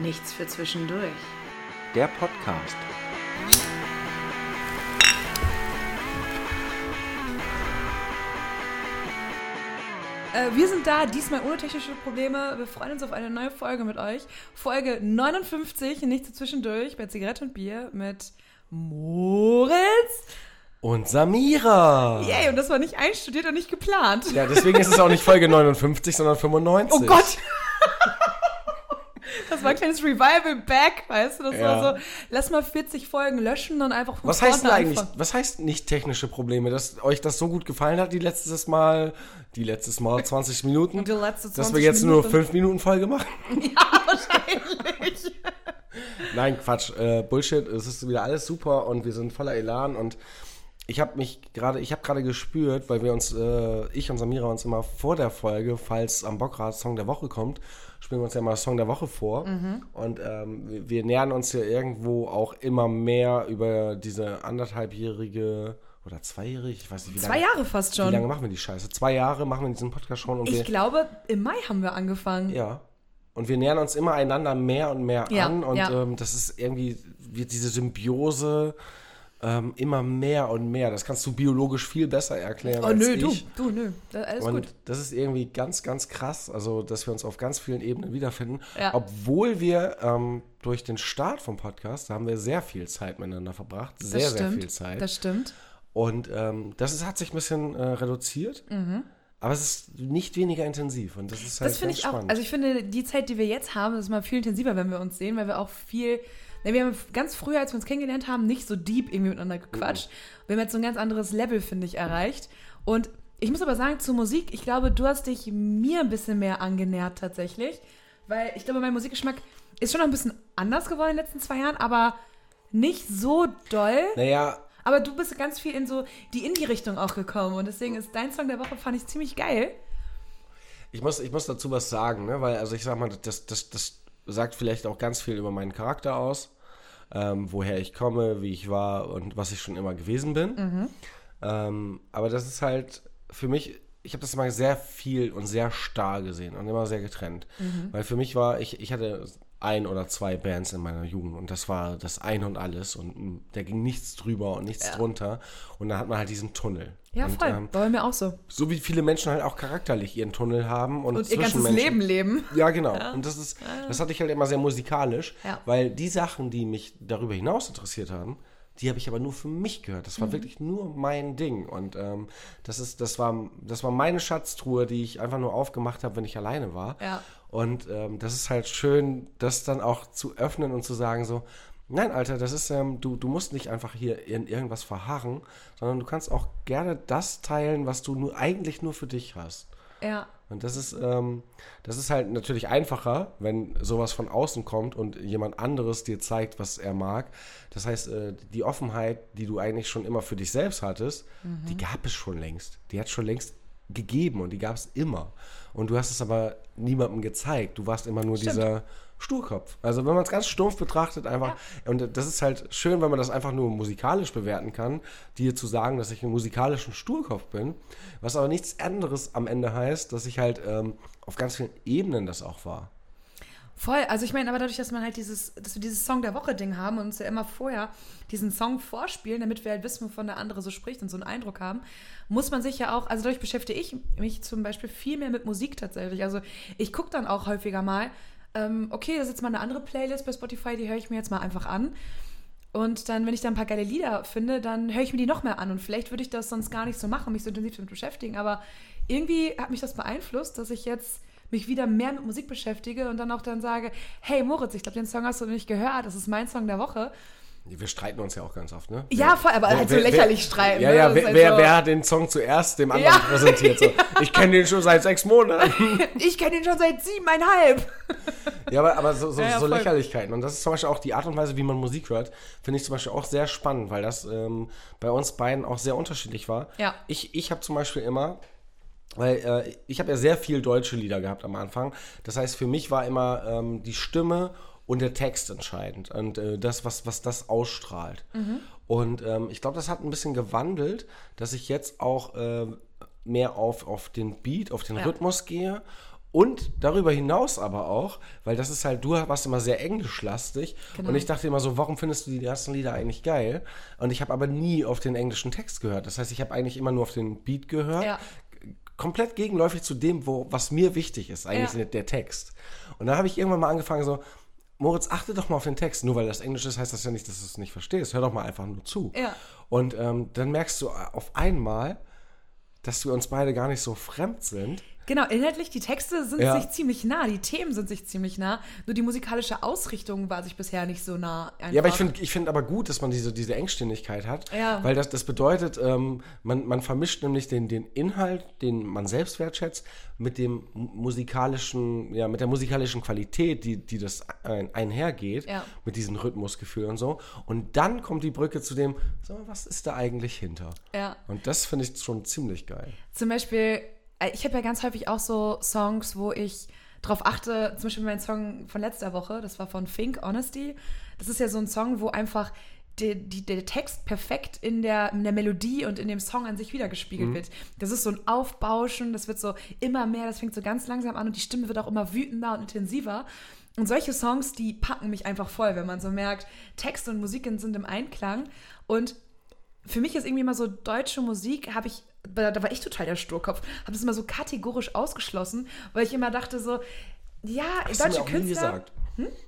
Nichts für zwischendurch. Der Podcast. Äh, wir sind da, diesmal ohne technische Probleme. Wir freuen uns auf eine neue Folge mit euch. Folge 59, nichts für zwischendurch, bei Zigarette und Bier mit Moritz. Und Samira. Yay, und das war nicht einstudiert und nicht geplant. Ja, deswegen ist es auch nicht Folge 59, sondern 95. Oh Gott! Das war ein kleines Revival Back, weißt du? Das Ja. war so, lass mal 40 Folgen löschen und einfach Was heißt denn eigentlich, anfangen. was heißt nicht technische Probleme? Dass euch das so gut gefallen hat, die letztes Mal, die letztes Mal 20 Minuten, Die letzte dass 20 wir jetzt nur Minuten. 5 Minuten Folge machen? Ja, wahrscheinlich. Nein, Quatsch, äh, Bullshit, es ist wieder alles super und wir sind voller Elan und ich habe mich gerade, ich habe gerade gespürt, weil wir uns, äh, ich und Samira uns immer vor der Folge, falls am Bockrad Song der Woche kommt, spielen wir uns ja mal Song der Woche vor und ähm, wir, wir nähern uns ja irgendwo auch immer mehr über diese anderthalbjährige oder zweijährige, ich weiß nicht wie Zwei lange. Jahre fast Wie lange schon. machen wir die Scheiße? Zwei Jahre machen wir diesen Podcast schon und wir, Ich glaube, im Mai haben wir angefangen. ja. Und wir nähern uns immer einander mehr und mehr Ja, an. Und ja. ähm, das ist irgendwie, wird diese Symbiose ähm, immer mehr und mehr. Das kannst du biologisch viel besser erklären. Oh als nö, ich. du, du, nö. Da- Alles Und gut. das ist irgendwie ganz, ganz krass, also dass wir uns auf ganz vielen Ebenen wiederfinden. Ja. Obwohl wir ähm, durch den Start vom Podcast, da haben wir sehr viel Zeit miteinander verbracht. Sehr, das sehr stimmt. viel Zeit. Das stimmt. und ähm, das ist, hat sich ein bisschen äh, reduziert. Aber es ist nicht weniger intensiv. Und das ist halt Mhm. Das finde ich auch. spannend. Also ich finde, die Zeit, die wir jetzt haben, ist mal viel intensiver, wenn wir uns sehen, weil wir auch viel. Ne, wir haben ganz früher, als wir uns kennengelernt haben, nicht so deep irgendwie miteinander gequatscht. Wir haben jetzt so ein ganz anderes Level, finde ich, erreicht. Und ich muss aber sagen, zur Musik, ich glaube, du hast dich mir ein bisschen mehr angenähert tatsächlich. Weil ich glaube, mein Musikgeschmack ist schon noch ein bisschen anders geworden in den letzten zwei Jahren, aber nicht so doll. naja, Aber du bist ganz viel in so die Indie-Richtung auch gekommen. Und deswegen ist dein Song der Woche, fand ich ziemlich geil. Ich muss, ich muss dazu was sagen, ne? weil, also ich sag mal, das, das, das sagt vielleicht auch ganz viel über meinen Charakter aus, ähm, woher ich komme, wie ich war und was ich schon immer gewesen bin. Ähm, aber das ist halt für mich, ich habe das immer sehr viel und sehr starr gesehen und immer sehr getrennt. Weil für mich war, ich, ich hatte ein oder zwei Bands in meiner Jugend und das war das Ein und Alles und mm, da ging nichts drüber und nichts drunter und dann hat man halt diesen Tunnel. Ja, und, voll. ähm, War mir auch so. so wie viele Menschen halt auch charakterlich ihren Tunnel haben und, Und ihr ganzes Leben leben. Ja, genau. Und das ist, das hatte ich halt immer sehr musikalisch, Ja. weil die Sachen, die mich darüber hinaus interessiert haben, die habe ich aber nur für mich gehört. Mhm. Das war wirklich nur mein Ding. Und ähm, das ist, das war, das war meine Schatztruhe, die ich einfach nur aufgemacht habe, wenn ich alleine war. Ja. Und ähm, das ist halt schön, das dann auch zu öffnen und zu sagen so, nein, Alter, das ist, ähm, du, du musst nicht einfach hier in irgendwas verharren, sondern du kannst auch gerne das teilen, was du nur eigentlich nur für dich hast. Ja. Und das ist, ähm, das ist halt natürlich einfacher, wenn sowas von außen kommt und jemand anderes dir zeigt, was er mag. Das heißt, äh, die Offenheit, die du eigentlich schon immer für dich selbst hattest, die gab es schon längst. Die hat schon längst gegeben und die gab es immer. Und du hast es aber niemandem gezeigt. Du warst immer nur Stimmt. dieser Sturkopf. Also wenn man es ganz stumpf betrachtet, einfach, und das ist halt schön, wenn man das einfach nur musikalisch bewerten kann, dir zu sagen, dass ich ein musikalischen Sturkopf bin, was aber nichts anderes am Ende heißt, dass ich halt ähm, auf ganz vielen Ebenen das auch war. Voll, also ich meine, aber dadurch, dass man halt dieses, dass wir dieses Song der Woche-Ding haben und uns ja immer vorher diesen Song vorspielen, damit wir halt wissen, wovon der andere so spricht und so einen Eindruck haben, muss man sich ja auch, also dadurch beschäftige ich mich zum Beispiel viel mehr mit Musik tatsächlich. Also ich gucke dann auch häufiger mal, ähm, okay, das ist jetzt mal eine andere Playlist bei Spotify, die höre ich mir jetzt mal einfach an. Und dann, wenn ich da ein paar geile Lieder finde, dann höre ich mir die noch mehr an. Und vielleicht würde ich das sonst gar nicht so machen, mich so intensiv damit beschäftigen. Aber irgendwie hat mich das beeinflusst, dass ich jetzt mich wieder mehr mit Musik beschäftige und dann auch dann sage, hey Moritz, ich glaube, den Song hast du nicht gehört, das ist mein Song der Woche. Wir streiten uns ja auch ganz oft, ne? Ja, voll, aber halt so lächerlich streiten. Ja, ne? ja, wer, halt wer, so, wer hat den Song zuerst dem anderen Ja. präsentiert? So. Ich kenne den schon seit sechs Monaten. Ich kenne ihn schon seit siebeneinhalb. Ja, aber, aber so, so, Ja, ja, so. Lächerlichkeiten. Und das ist zum Beispiel auch die Art und Weise, wie man Musik hört, finde ich zum Beispiel auch sehr spannend, weil das ähm, bei uns beiden auch sehr unterschiedlich war. Ja. Ich, ich habe zum Beispiel immer, weil äh, ich habe ja sehr viel deutsche Lieder gehabt am Anfang. Das heißt, für mich war immer ähm, die Stimme und der Text entscheidend und äh, das, was, was das ausstrahlt. Und ähm, ich glaube, das hat ein bisschen gewandelt, dass ich jetzt auch äh, mehr auf, auf den Beat, auf den Ja. Rhythmus gehe Und darüber hinaus aber auch, weil das ist halt, du warst immer sehr englischlastig Genau. und ich dachte immer so, warum findest du die ersten Lieder eigentlich geil? Und ich habe aber nie auf den englischen Text gehört. Das heißt, ich habe eigentlich immer nur auf den Beat gehört. Ja. Komplett gegenläufig zu dem, wo, was mir wichtig ist, eigentlich Ja. der, der Text. Und dann habe ich irgendwann mal angefangen so, Moritz, achte doch mal auf den Text. Nur weil das Englisch ist, heißt das ja nicht, dass du es nicht verstehst. Hör doch mal einfach nur zu. Ja. Und ähm, dann merkst du auf einmal, dass wir uns beide gar nicht so fremd sind. Genau, inhaltlich, die Texte sind Ja. sich ziemlich nah, die Themen sind sich ziemlich nah, nur die musikalische Ausrichtung war sich bisher nicht so nah. Einfach. Ja, aber ich finde ich find aber gut, dass man diese, diese Engständigkeit hat, Ja. weil das, das bedeutet, ähm, man, man vermischt nämlich den, den Inhalt, den man selbst wertschätzt, mit dem mu- musikalischen, ja, mit der musikalischen Qualität, die, die das ein, einhergeht, Ja. mit diesem Rhythmusgefühl und so. Und dann kommt die Brücke zu dem, so, was ist da eigentlich hinter? Ja. Und das finde ich schon ziemlich geil. Zum Beispiel, ich habe ja ganz häufig auch so Songs, wo ich drauf achte, zum Beispiel mein Song von letzter Woche, das war von Fink, Honesty. Das ist ja so ein Song, wo einfach die, die, der Text perfekt in der, in der Melodie und in dem Song an sich wiedergespiegelt wird. Das ist so ein Aufbauschen, das wird so immer mehr, das fängt so ganz langsam an und die Stimme wird auch immer wütender und intensiver. Und solche Songs, die packen mich einfach voll, wenn man so merkt, Text und Musik sind im Einklang. Und für mich ist irgendwie immer so deutsche Musik, habe ich, da da war ich total der Sturkopf, habe das immer so kategorisch ausgeschlossen, weil ich immer dachte so, ja, Hast du deutsche mir auch nie Künstler. gesagt.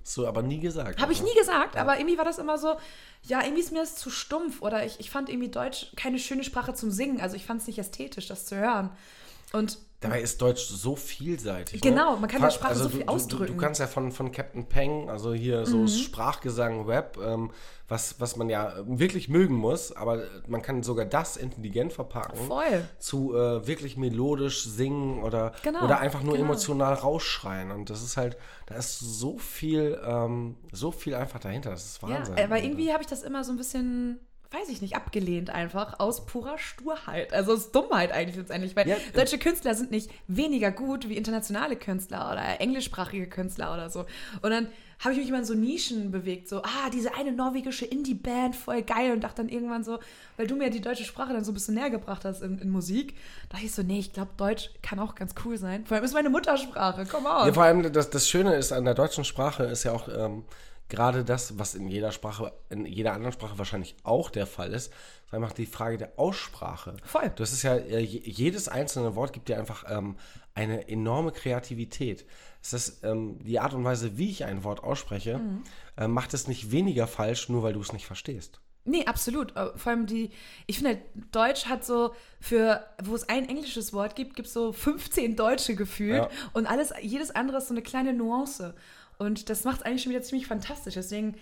Hast du aber nie gesagt. Habe ich nie gesagt, aber irgendwie war das immer so, ja, irgendwie ist mir das zu stumpf oder ich, ich fand irgendwie Deutsch keine schöne Sprache zum Singen, also ich fand es nicht ästhetisch, das zu hören. Und Dabei ist Deutsch so vielseitig. Genau, ne? man kann in der Sprache so viel du, Du, ausdrücken. du kannst ja von, von Captain Peng, also hier so Sprachgesang, Rap, ähm, was, was man ja wirklich mögen muss, aber man kann sogar das intelligent verpacken. Voll. Zu äh, wirklich melodisch singen oder, Genau, oder einfach nur genau. emotional rausschreien. Und das ist halt, da ist so viel, ähm, so viel einfach dahinter. Das ist ja, Wahnsinn. aber irgendwie habe ich das immer so ein bisschen, weiß ich nicht, abgelehnt einfach aus purer Sturheit. Also aus Dummheit eigentlich letztendlich, weil Ja, deutsche Künstler sind nicht weniger gut wie internationale Künstler oder englischsprachige Künstler oder so. Und dann habe ich mich immer in so Nischen bewegt, so, ah, diese eine norwegische Indie-Band, voll geil. Und dachte dann irgendwann so, weil du mir die deutsche Sprache dann so ein bisschen näher gebracht hast in, in Musik, dachte ich so, nee, ich glaube, Deutsch kann auch ganz cool sein. Vor allem ist meine Muttersprache, come on. Ja, vor allem das, das Schöne ist an der deutschen Sprache ist ja auch ähm, gerade das, was in jeder Sprache, in jeder anderen Sprache wahrscheinlich auch der Fall ist, ist einfach die Frage der Aussprache. Voll. Das ist ja, äh, je- jedes einzelne Wort gibt dir einfach ähm, eine enorme Kreativität. Es ist ähm, die Art und Weise, wie ich ein Wort ausspreche, Mhm. äh, macht es nicht weniger falsch, nur weil du es nicht verstehst. Nee, absolut. Äh, Vor allem die, ich finde, Deutsch hat so für, wo es ein englisches Wort gibt, gibt es so 15 deutsche gefühlt Ja. und alles, jedes andere ist so eine kleine Nuance. Und das macht es eigentlich schon wieder ziemlich fantastisch. Deswegen,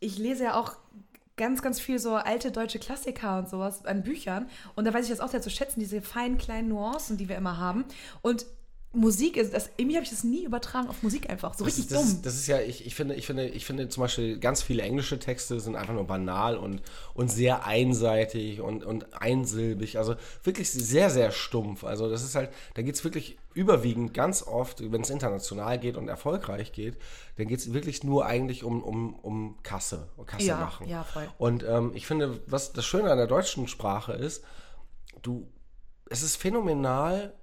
ich lese ja auch ganz, ganz viel so alte deutsche Klassiker und sowas an Büchern. Und da weiß ich das auch sehr zu schätzen, diese feinen kleinen Nuancen, die wir immer haben. Und Musik ist, das, irgendwie habe ich das nie übertragen auf Musik einfach. So Das richtig ist, das, dumm. ist, das ist ja, ich, ich, finde, ich, finde, ich finde zum Beispiel ganz viele englische Texte sind einfach nur banal und, und sehr einseitig und, und einsilbig. Also wirklich sehr, sehr stumpf. Also das ist halt, da geht es wirklich überwiegend ganz oft, wenn es international geht und erfolgreich geht, dann geht es wirklich nur eigentlich um, um, um Kasse, um Kasse Ja, machen. ja, voll. Und ähm, ich finde, was das Schöne an der deutschen Sprache ist, du, es ist phänomenal,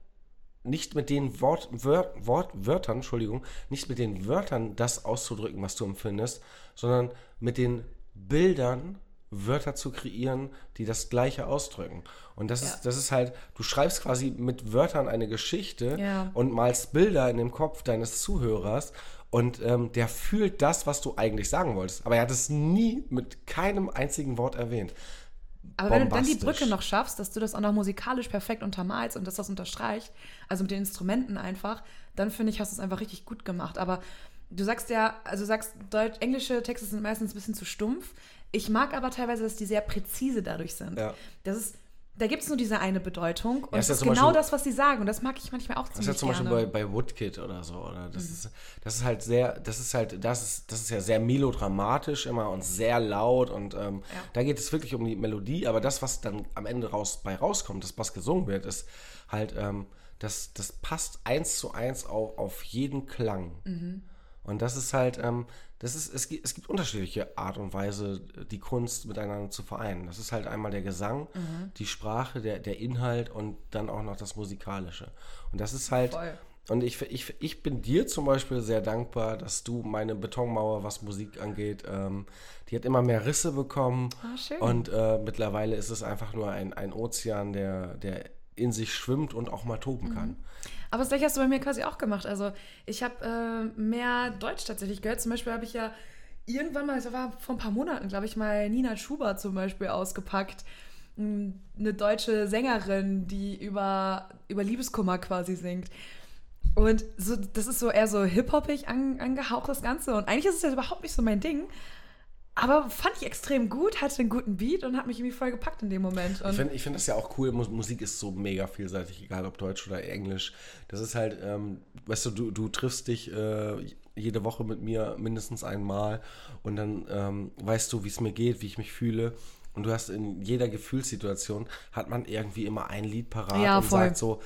nicht mit den Wort, Wör, Wort, Wörtern, Entschuldigung, nicht mit den Wörtern das auszudrücken, was du empfindest, sondern mit den Bildern Wörter zu kreieren, die das Gleiche ausdrücken. Und das, Ja. ist, das ist halt, du schreibst quasi mit Wörtern eine Geschichte Ja. und malst Bilder in dem Kopf deines Zuhörers und ähm, der fühlt das, was du eigentlich sagen wolltest. Aber er hat es nie mit keinem einzigen Wort erwähnt. Aber wenn du dann die. Brücke noch schaffst, dass du das auch noch musikalisch perfekt untermalst und dass das unterstreicht, also mit den Instrumenten einfach, dann finde ich, hast du es einfach richtig gut gemacht. Aber du sagst ja, also du sagst, Deutsch, englische Texte sind meistens ein bisschen zu stumpf. Ich mag aber teilweise, dass die sehr präzise dadurch sind. Ja. Das ist, da gibt es nur diese eine Bedeutung und ist das ja ist genau Beispiel- das, was sie sagen. Und das mag ich manchmal auch Das ist ziemlich ja zum Beispiel gerne. bei, bei Woodkid oder so. Oder? Das, Mhm. ist, das ist halt sehr, das ist halt, das ist, das ist ja sehr melodramatisch immer und sehr laut und ähm, Ja. da geht es wirklich um die Melodie, aber das, was dann am Ende raus, bei rauskommt, das was gesungen wird, ist halt, ähm, das, das passt eins zu eins auf, auf jeden Klang. Mhm. Und das ist halt, ähm, das ist, es gibt, es gibt unterschiedliche Art und Weise, die Kunst miteinander zu vereinen. Das ist halt einmal der Gesang, Mhm. die Sprache, der, der Inhalt und dann auch noch das Musikalische. Und das ist halt, Voll. Und ich, ich, ich bin dir zum Beispiel sehr dankbar, dass du meine Betonmauer, was Musik angeht, ähm, die hat immer mehr Risse bekommen. Ah, schön. Und äh, mittlerweile ist es einfach nur ein, ein Ozean, der, der in sich schwimmt und auch mal toben kann. Aber das gleiche hast du bei mir quasi auch gemacht. Also ich habe äh, mehr Deutsch tatsächlich gehört. Zum Beispiel habe ich ja irgendwann mal, das war vor ein paar Monaten, glaube ich, mal Nina Schubert zum Beispiel ausgepackt. Mm, Eine deutsche Sängerin, die über, über Liebeskummer quasi singt. Und so, das ist so eher so hip-hoppig an, angehaucht, das Ganze. Und eigentlich ist es ja überhaupt nicht so mein Ding. Aber fand ich extrem gut, hatte einen guten Beat und hat mich irgendwie voll gepackt in dem Moment. Und Ich finde ich find das ja auch cool. Mus- Musik ist so mega vielseitig, egal ob Deutsch oder Englisch. Das ist halt, ähm, weißt du, du, du triffst dich äh, jede Woche mit mir mindestens einmal und dann ähm, weißt du, wie es mir geht, wie ich mich fühle. Und du hast in jeder Gefühlssituation, hat man irgendwie immer ein Lied parat Ja, und voll. sagt so,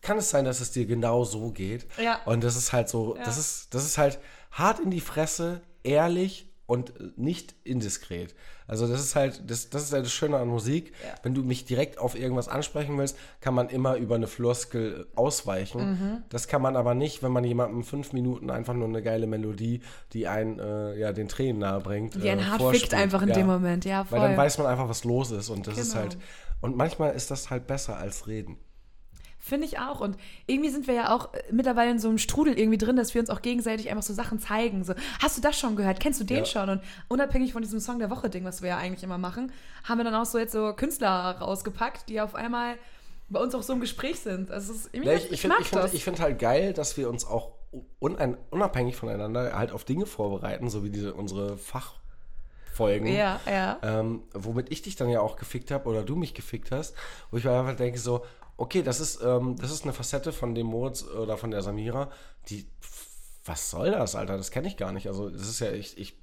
kann es sein, dass es dir genau so geht? Ja. Und das ist halt so, das Ja. ist, das ist halt hart in die Fresse, ehrlich und äh, nicht indiskret. Also das ist halt, das, das ist halt das Schöne an Musik. Ja. Wenn du mich direkt auf irgendwas ansprechen willst, kann man immer über eine Floskel ausweichen. Mhm. Das kann man aber nicht, wenn man jemandem fünf Minuten einfach nur eine geile Melodie, die einen äh, ja den Tränen nahe bringt. die einen äh, vorspielt. fickt einfach in ja. dem Moment. Ja, voll. Weil dann weiß man einfach, was los ist und das ist Genau. halt und manchmal ist das halt besser als reden. Finde ich auch. Und irgendwie sind wir ja auch äh, mittlerweile in so einem Strudel irgendwie drin, dass wir uns auch gegenseitig einfach so Sachen zeigen. So, hast du das schon gehört? Kennst du den Ja. schon? Und unabhängig von diesem Song der Woche-Ding, was wir ja eigentlich immer machen, haben wir dann auch so jetzt so Künstler rausgepackt, die auf einmal bei uns auch so im Gespräch sind. Also es ist irgendwie, Ja, ich ich ich finde find, das. ich find halt geil, dass wir uns auch unein, unabhängig voneinander halt auf Dinge vorbereiten, so wie diese, unsere Fachfolgen. ja, ja. Ähm, womit ich dich dann ja auch gefickt habe oder du mich gefickt hast, wo ich mir einfach denke so, okay, das ist, ähm, das ist eine Facette von dem Moritz oder von der Samira, die, was soll das, Alter, das kenne ich gar nicht. Also das ist ja, ich, ich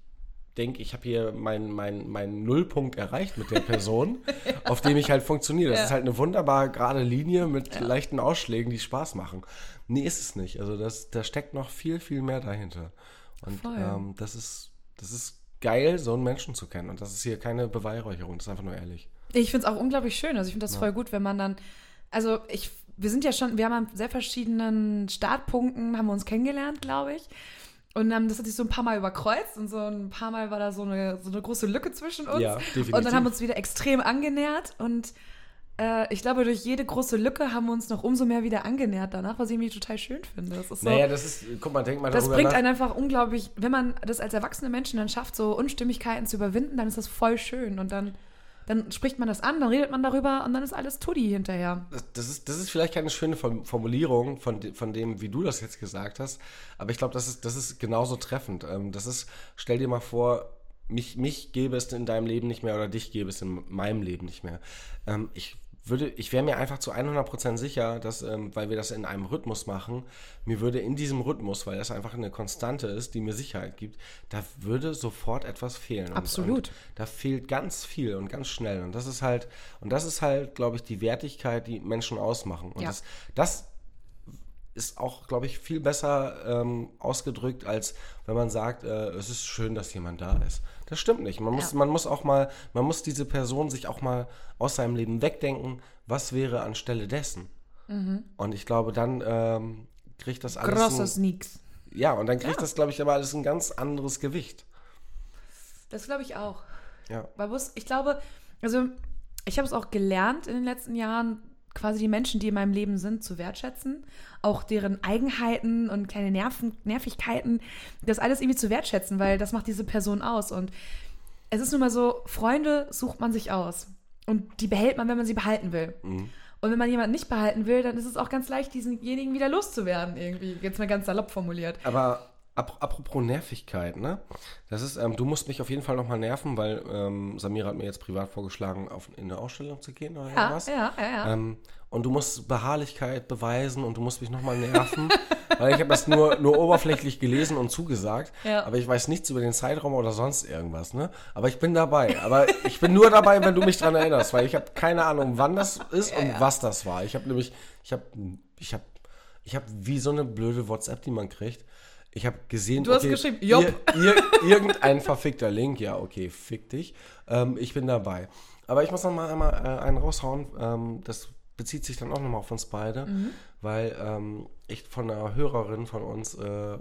denke, ich habe hier meinen mein, mein Nullpunkt erreicht mit der Person, auf dem ich halt funktioniere. Das Ja. ist halt eine wunderbar gerade Linie mit leichten Ausschlägen, die Spaß machen. Nee, ist es nicht. Also das, da steckt noch viel, viel mehr dahinter. Und ähm, das ist, das ist geil, so einen Menschen zu kennen. Und das ist hier keine Beweihräucherung, das ist einfach nur ehrlich. Ich finde es auch unglaublich schön. Also ich finde das voll gut, wenn man dann, also ich, wir sind ja schon, wir haben an sehr verschiedenen Startpunkten, haben wir uns kennengelernt, glaube ich. Und ähm, das hat sich so ein paar Mal überkreuzt und so ein paar Mal war da so eine, so eine große Lücke zwischen uns. Ja, definitiv. Und dann haben wir uns wieder extrem angenähert und äh, ich glaube, durch jede große Lücke haben wir uns noch umso mehr wieder angenähert danach, was ich irgendwie total schön finde. Das ist so, Naja, das ist, guck mal, denk mal das bringt nach. einen einfach unglaublich, wenn man das als erwachsene Menschen dann schafft, so Unstimmigkeiten zu überwinden, dann ist das voll schön. Und dann, dann spricht man das an, dann redet man darüber und dann ist alles Tutti hinterher. Das, ist, das ist vielleicht keine schöne Form- Formulierung von, von dem, wie du das jetzt gesagt hast, aber ich glaube, das ist, das ist genauso treffend. Ähm, das ist, stell dir mal vor, mich, mich gäbe es in deinem Leben nicht mehr oder dich gäbe es in meinem Leben nicht mehr. Ähm, ich würde, ich wäre mir einfach zu 100% sicher, dass, ähm, weil wir das in einem Rhythmus machen, mir würde in diesem Rhythmus, weil das einfach eine Konstante ist, die mir Sicherheit gibt, da würde sofort etwas fehlen. Und- Absolut. Und da fehlt ganz viel und ganz schnell. Und das ist halt, und das ist halt, glaube ich, die Wertigkeit, die Menschen ausmachen. Und Ja. das, das ist auch, glaube ich, viel besser ähm, ausgedrückt, als wenn man sagt, äh, es ist schön, dass jemand da ist. Das stimmt nicht. Man muss, Ja. man muss auch mal, man muss diese Person sich auch mal aus seinem Leben wegdenken, was wäre anstelle dessen. Und ich glaube, dann ähm, kriegt das alles. Ein, Sneaks. ja, und dann kriegt Ja. das, glaube ich, aber alles ein ganz anderes Gewicht. Das glaube ich auch. Ja. Weil bloß, ich glaube, also ich habe es auch gelernt in den letzten Jahren, quasi die Menschen, die in meinem Leben sind, zu wertschätzen. Auch deren Eigenheiten und kleine Nerven, Nervigkeiten, das alles irgendwie zu wertschätzen, weil das macht diese Person aus. Und es ist nun mal so, Freunde sucht man sich aus. Und die behält man, wenn man sie behalten will. Mhm. Und wenn man jemanden nicht behalten will, dann ist es auch ganz leicht, diesenjenigen wieder loszuwerden, irgendwie. Jetzt mal ganz salopp formuliert. Aber ap apropos Nervigkeit, ne? Das ist, ähm, du musst mich auf jeden Fall nochmal nerven, weil ähm, Samira hat mir jetzt privat vorgeschlagen, auf, in eine Ausstellung zu gehen oder Ja, irgendwas. ja, ja, ja. Ähm, und du musst Beharrlichkeit beweisen und du musst mich nochmal nerven, weil ich habe das nur, nur oberflächlich gelesen und zugesagt, Ja. aber ich weiß nichts über den Zeitraum oder sonst irgendwas, ne? Aber ich bin dabei. Aber ich bin nur dabei, wenn du mich dran erinnerst, weil ich habe keine Ahnung, wann das ist und ja. was das war. Ich habe nämlich, ich habe, ich habe, ich habe wie so eine blöde WhatsApp, die man kriegt. Ich habe gesehen, Du hast geschrieben, Jopp. Ir, ir, irgendein verfickter Link, ja, okay, fick dich. Ähm, ich bin dabei. Aber ich muss noch mal einmal äh, einen raushauen. Ähm, das bezieht sich dann auch nochmal auf uns beide, Mhm. weil ähm, ich von einer Hörerin von uns, äh,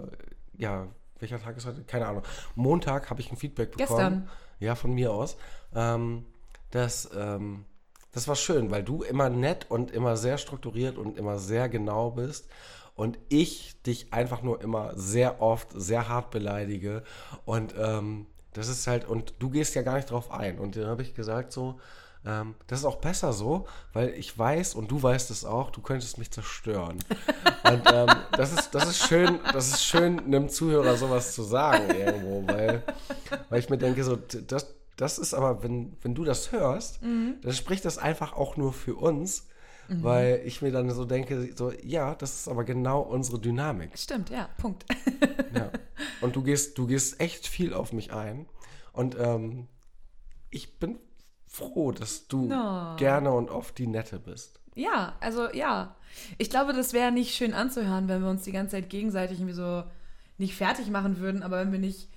ja, welcher Tag ist heute? Keine Ahnung. Montag habe ich ein Feedback bekommen. Gestern. Ja, von mir aus. Ähm, das, ähm, das war schön, weil du immer nett und immer sehr strukturiert und immer sehr genau bist. Und ich dich einfach nur immer sehr oft, sehr hart beleidige. Und ähm, das ist halt, und du gehst ja gar nicht drauf ein. Und dann habe ich gesagt so, ähm, das ist auch besser so, weil ich weiß und du weißt es auch, du könntest mich zerstören. Und ähm, das, ist, das ist schön, das ist schön, einem Zuhörer sowas zu sagen irgendwo, weil, weil ich mir denke, so, das, das ist aber, wenn, wenn du das hörst, dann spricht das einfach auch nur für uns, weil ich mir dann so denke, so, ja, das ist aber genau unsere Dynamik. Stimmt, ja, Punkt. Ja. Und du gehst, du gehst echt viel auf mich ein. Und ähm, ich bin froh, dass du No. gerne und oft die Nette bist. Ja, also ja. Ich glaube, das wäre nicht schön anzuhören, wenn wir uns die ganze Zeit gegenseitig irgendwie so nicht fertig machen würden, aber wenn wir nicht.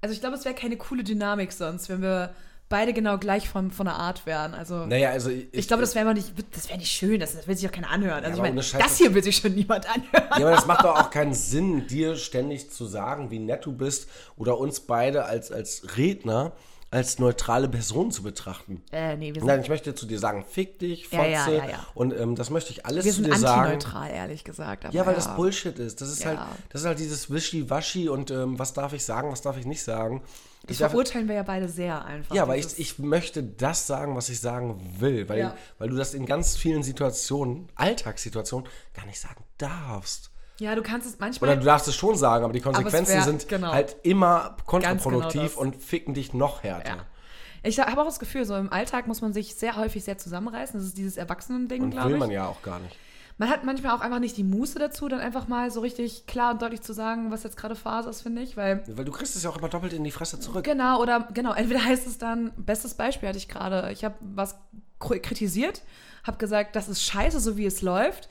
Also ich glaube, es wäre keine coole Dynamik sonst, wenn wir beide genau gleich von, von der Art wären. Also Naja, also ich, ich, glaube, das wäre nicht, das wäre nicht schön, das, das will sich auch keiner anhören. Also ich Scheiß, das hier will sich schon niemand anhören. Ja, aber das macht doch auch keinen Sinn, dir ständig zu sagen, wie nett du bist oder uns beide als, als Redner als neutrale Person zu betrachten. Äh, nee, wir sind, Nein, ich möchte zu dir sagen, fick dich, Fotze. Ja, ja, ja. Und ähm, das möchte ich alles wir zu sind dir sagen. antineutral, ehrlich gesagt. Ja, weil das Bullshit ist. Das ist halt, das ist halt dieses Wischi-Waschi und ähm, was darf ich sagen, was darf ich nicht sagen. Das Ich darf, verurteilen wir ja beide sehr einfach. ja, weil ich, ich möchte das sagen, was ich sagen will, weil, Ja. weil du das in ganz vielen Situationen, Alltagssituationen, gar nicht sagen darfst. Ja, du kannst es manchmal. Oder du darfst es schon sagen, aber die Konsequenzen wär- sind genau. halt immer genau kontraproduktiv das. und ficken dich noch härter. Ja. Ich habe auch das Gefühl, so im Alltag muss man sich sehr häufig sehr zusammenreißen. Das ist dieses Erwachsenen-Ding, glaube will ich. man ja auch gar nicht. Man hat manchmal auch einfach nicht die Muße dazu, dann einfach mal so richtig klar und deutlich zu sagen, was jetzt gerade Phase ist, finde ich. Weil, Weil du kriegst es ja auch immer doppelt in die Fresse zurück. genau, oder genau, entweder heißt es dann, bestes Beispiel hatte ich gerade, ich habe was kr- kritisiert, habe gesagt, das ist scheiße, so wie es läuft.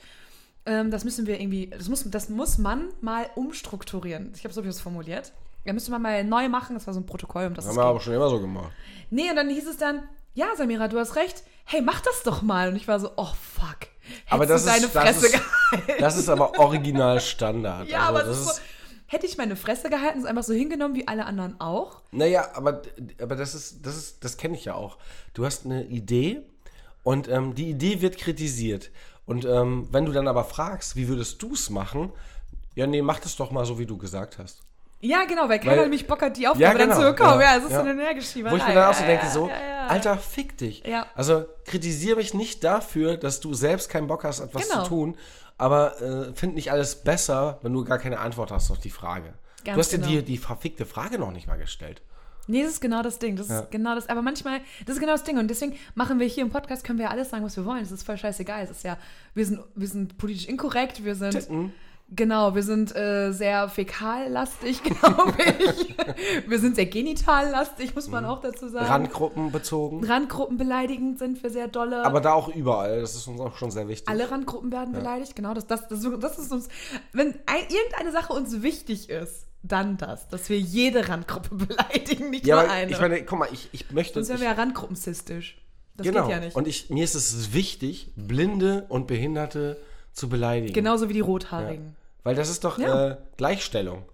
Ähm, das müssen wir irgendwie, das muss, das muss man mal umstrukturieren. Ich habe so wie es formuliert. Da müsste man mal neu machen, das war so ein Protokoll, um das Haben wir aber schon immer so gemacht. Nee, und dann hieß es dann, ja, Samira, du hast recht. Hey, mach das doch mal. Und ich war so, oh fuck. Aber das ist, das, Fresse ist, gehalten. das ist aber original Standard. Ja, Also aber das ist so, hätte ich meine Fresse gehalten, ist einfach so hingenommen wie alle anderen auch. Naja, aber, aber das ist, das ist, das kenne ich ja auch. Du hast eine Idee und ähm, die Idee wird kritisiert. Und ähm, wenn du dann aber fragst, wie würdest du es machen? Ja, nee, mach das doch mal so, wie du gesagt hast. Ja, genau, weil keiner Weil- nämlich Bock hat, die Ja, Aufgabe genau, dann zu bekommen. ja, Ja, es ist ja. so eine Energieschieberei. Wo ich mir dann auch so Ja, denke, ja, so, ja, ja. Alter, fick dich. Ja. Also kritisiere mich nicht dafür, dass du selbst keinen Bock hast, etwas Genau. zu tun, aber äh, find nicht alles besser, wenn du gar keine Antwort hast auf die Frage. Ganz du hast genau. dir die, die verfickte Frage noch nicht mal gestellt. Nee, das ist genau das Ding. Das Ja. ist genau das. Aber manchmal, das ist genau das Ding. Und deswegen machen wir hier im Podcast, können wir ja alles sagen, was wir wollen. Das ist voll scheißegal. Es ist ja, wir sind, wir sind politisch inkorrekt, wir sind. Titten. Genau, wir sind äh, sehr fäkallastig, glaube ich. wir sind sehr genitallastig, muss Mhm. man auch dazu sagen. Randgruppen bezogen. Randgruppen beleidigend sind wir sehr dolle. Aber da auch überall. Das ist uns auch schon sehr wichtig. Alle Randgruppen werden beleidigt, genau. Das, das, das, das ist uns, wenn ein, irgendeine Sache uns wichtig ist, dann das, dass wir jede Randgruppe beleidigen, nicht ja, nur eine. ich meine, guck mal, ich, ich möchte. Sonst wären wir ja randgruppensistisch. Das genau. geht ja nicht. Und ich, mir ist es wichtig, Blinde und Behinderte zu beleidigen. Genauso wie die Ja. Weil das ist doch Ja. äh, Gleichstellung.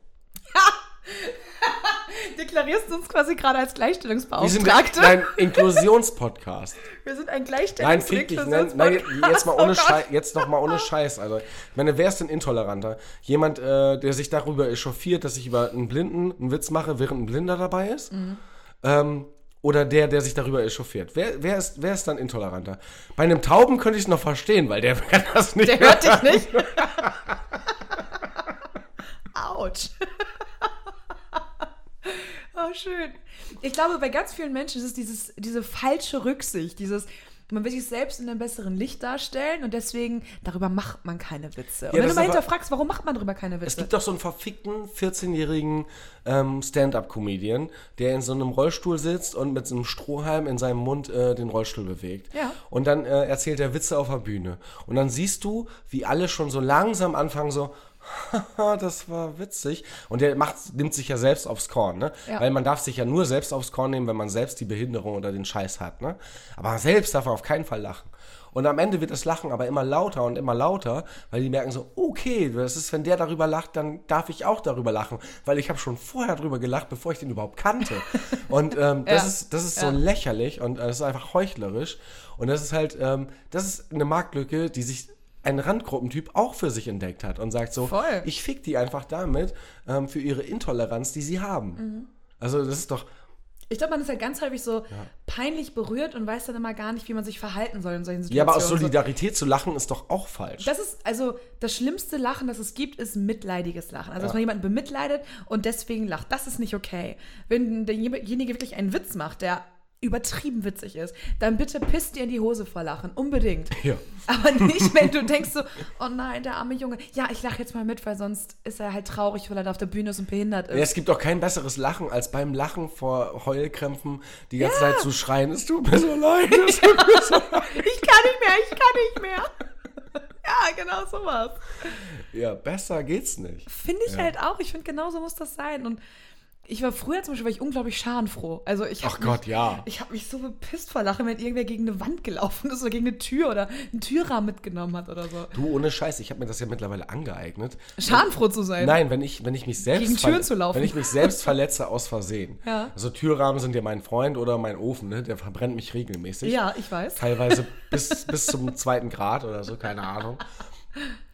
Deklarierst du uns quasi gerade als Wir sind Gleichstellungsbeauftragte? ein Inklusionspodcast. wir sind ein Nein, fick dich. Nein, nein, jetzt mal Oh ohne Scheiß, jetzt noch mal ohne Scheiß. Also, ich meine, wer ist denn intoleranter? Jemand, äh, der sich darüber echauffiert, dass ich über einen Blinden einen Witz mache, während ein Blinder dabei ist? Mhm. Ähm, oder der, der sich darüber echauffiert? Wer, wer, ist, wer ist dann intoleranter? Bei einem Tauben könnte ich es noch verstehen, weil der kann das nicht. Der hört dich nicht. Autsch. oh, schön. Ich glaube, bei ganz vielen Menschen ist es dieses, diese falsche Rücksicht, dieses, man will sich selbst in einem besseren Licht darstellen und deswegen, darüber macht man keine Witze. Und wenn du mal hinterfragst, warum macht man darüber keine Es Witze? gibt doch so einen verfickten 14-jährigen ähm, Stand-up-Comedian, der in so einem Rollstuhl sitzt und mit so einem Strohhalm in seinem Mund äh, den Rollstuhl bewegt. Ja. Und dann äh, erzählt er Witze auf der Bühne. Und dann siehst du, wie alle schon so langsam anfangen, so, das war witzig. Und der macht, nimmt sich ja selbst aufs Korn, ne? Ja. Weil man darf sich ja nur selbst aufs Korn nehmen, wenn man selbst die Behinderung oder den Scheiß hat, ne? Aber selbst darf man auf keinen Fall lachen. Und am Ende wird das Lachen aber immer lauter und immer lauter, weil die merken so, okay, das ist, wenn der darüber lacht, dann darf ich auch darüber lachen, weil ich habe schon vorher darüber gelacht, bevor ich den überhaupt kannte. Und ähm, das Ja. ist, das ist Ja. so lächerlich und äh, das ist einfach heuchlerisch. Und das ist halt, ähm, das ist eine Marktlücke, die sich ein Randgruppentyp auch für sich entdeckt hat und sagt so, Voll. ich fick die einfach damit ähm, für ihre Intoleranz, die sie haben. Mhm. Also das ist doch, Ich glaube, man ist halt ganz häufig so peinlich berührt und weiß dann immer gar nicht, wie man sich verhalten soll in solchen ja, Situationen. aber aus So. Solidarität zu lachen ist doch auch falsch. Das ist, also, das schlimmste Lachen, das es gibt, ist mitleidiges Lachen. Also, dass Ja. man jemanden bemitleidet und deswegen lacht. Das ist nicht okay. Wenn derjenige wirklich einen Witz macht, der übertrieben witzig ist, dann bitte pisst dir in die Hose vor Lachen. Unbedingt. Ja. Aber nicht, wenn du denkst so, oh nein, der arme Junge. Ja, ich lache jetzt mal mit, weil sonst ist er halt traurig, weil er da auf der Bühne ist und behindert ist. Ja, es gibt doch kein besseres Lachen, als beim Lachen vor Heulkrämpfen die ganze Zeit zu schreien, es tut mir so leid. Es tut mir so leid. Ich kann nicht mehr, ich kann nicht mehr. ja, genau sowas. Ja, besser geht's nicht. Finde ich Ja. halt auch. Ich finde, genauso muss das sein. Und ich war früher zum Beispiel war ich unglaublich schadenfroh. Also ich Ach Gott, mich, ja. Ich habe mich so bepisst vor Lachen, wenn irgendwer gegen eine Wand gelaufen ist oder gegen eine Tür oder einen Türrahmen mitgenommen hat oder so. Du, ohne Scheiß, ich habe mir das ja mittlerweile angeeignet. Schadenfroh zu sein. Nein, wenn ich, wenn ich mich selbst Gegen Türen zu laufen. wenn ich mich selbst verletze aus Versehen. Ja. Also Türrahmen sind ja mein Freund oder mein Ofen, ne? Der verbrennt mich regelmäßig. Ja, ich weiß. Teilweise bis, bis zum zweiten Grad oder so, keine Ahnung.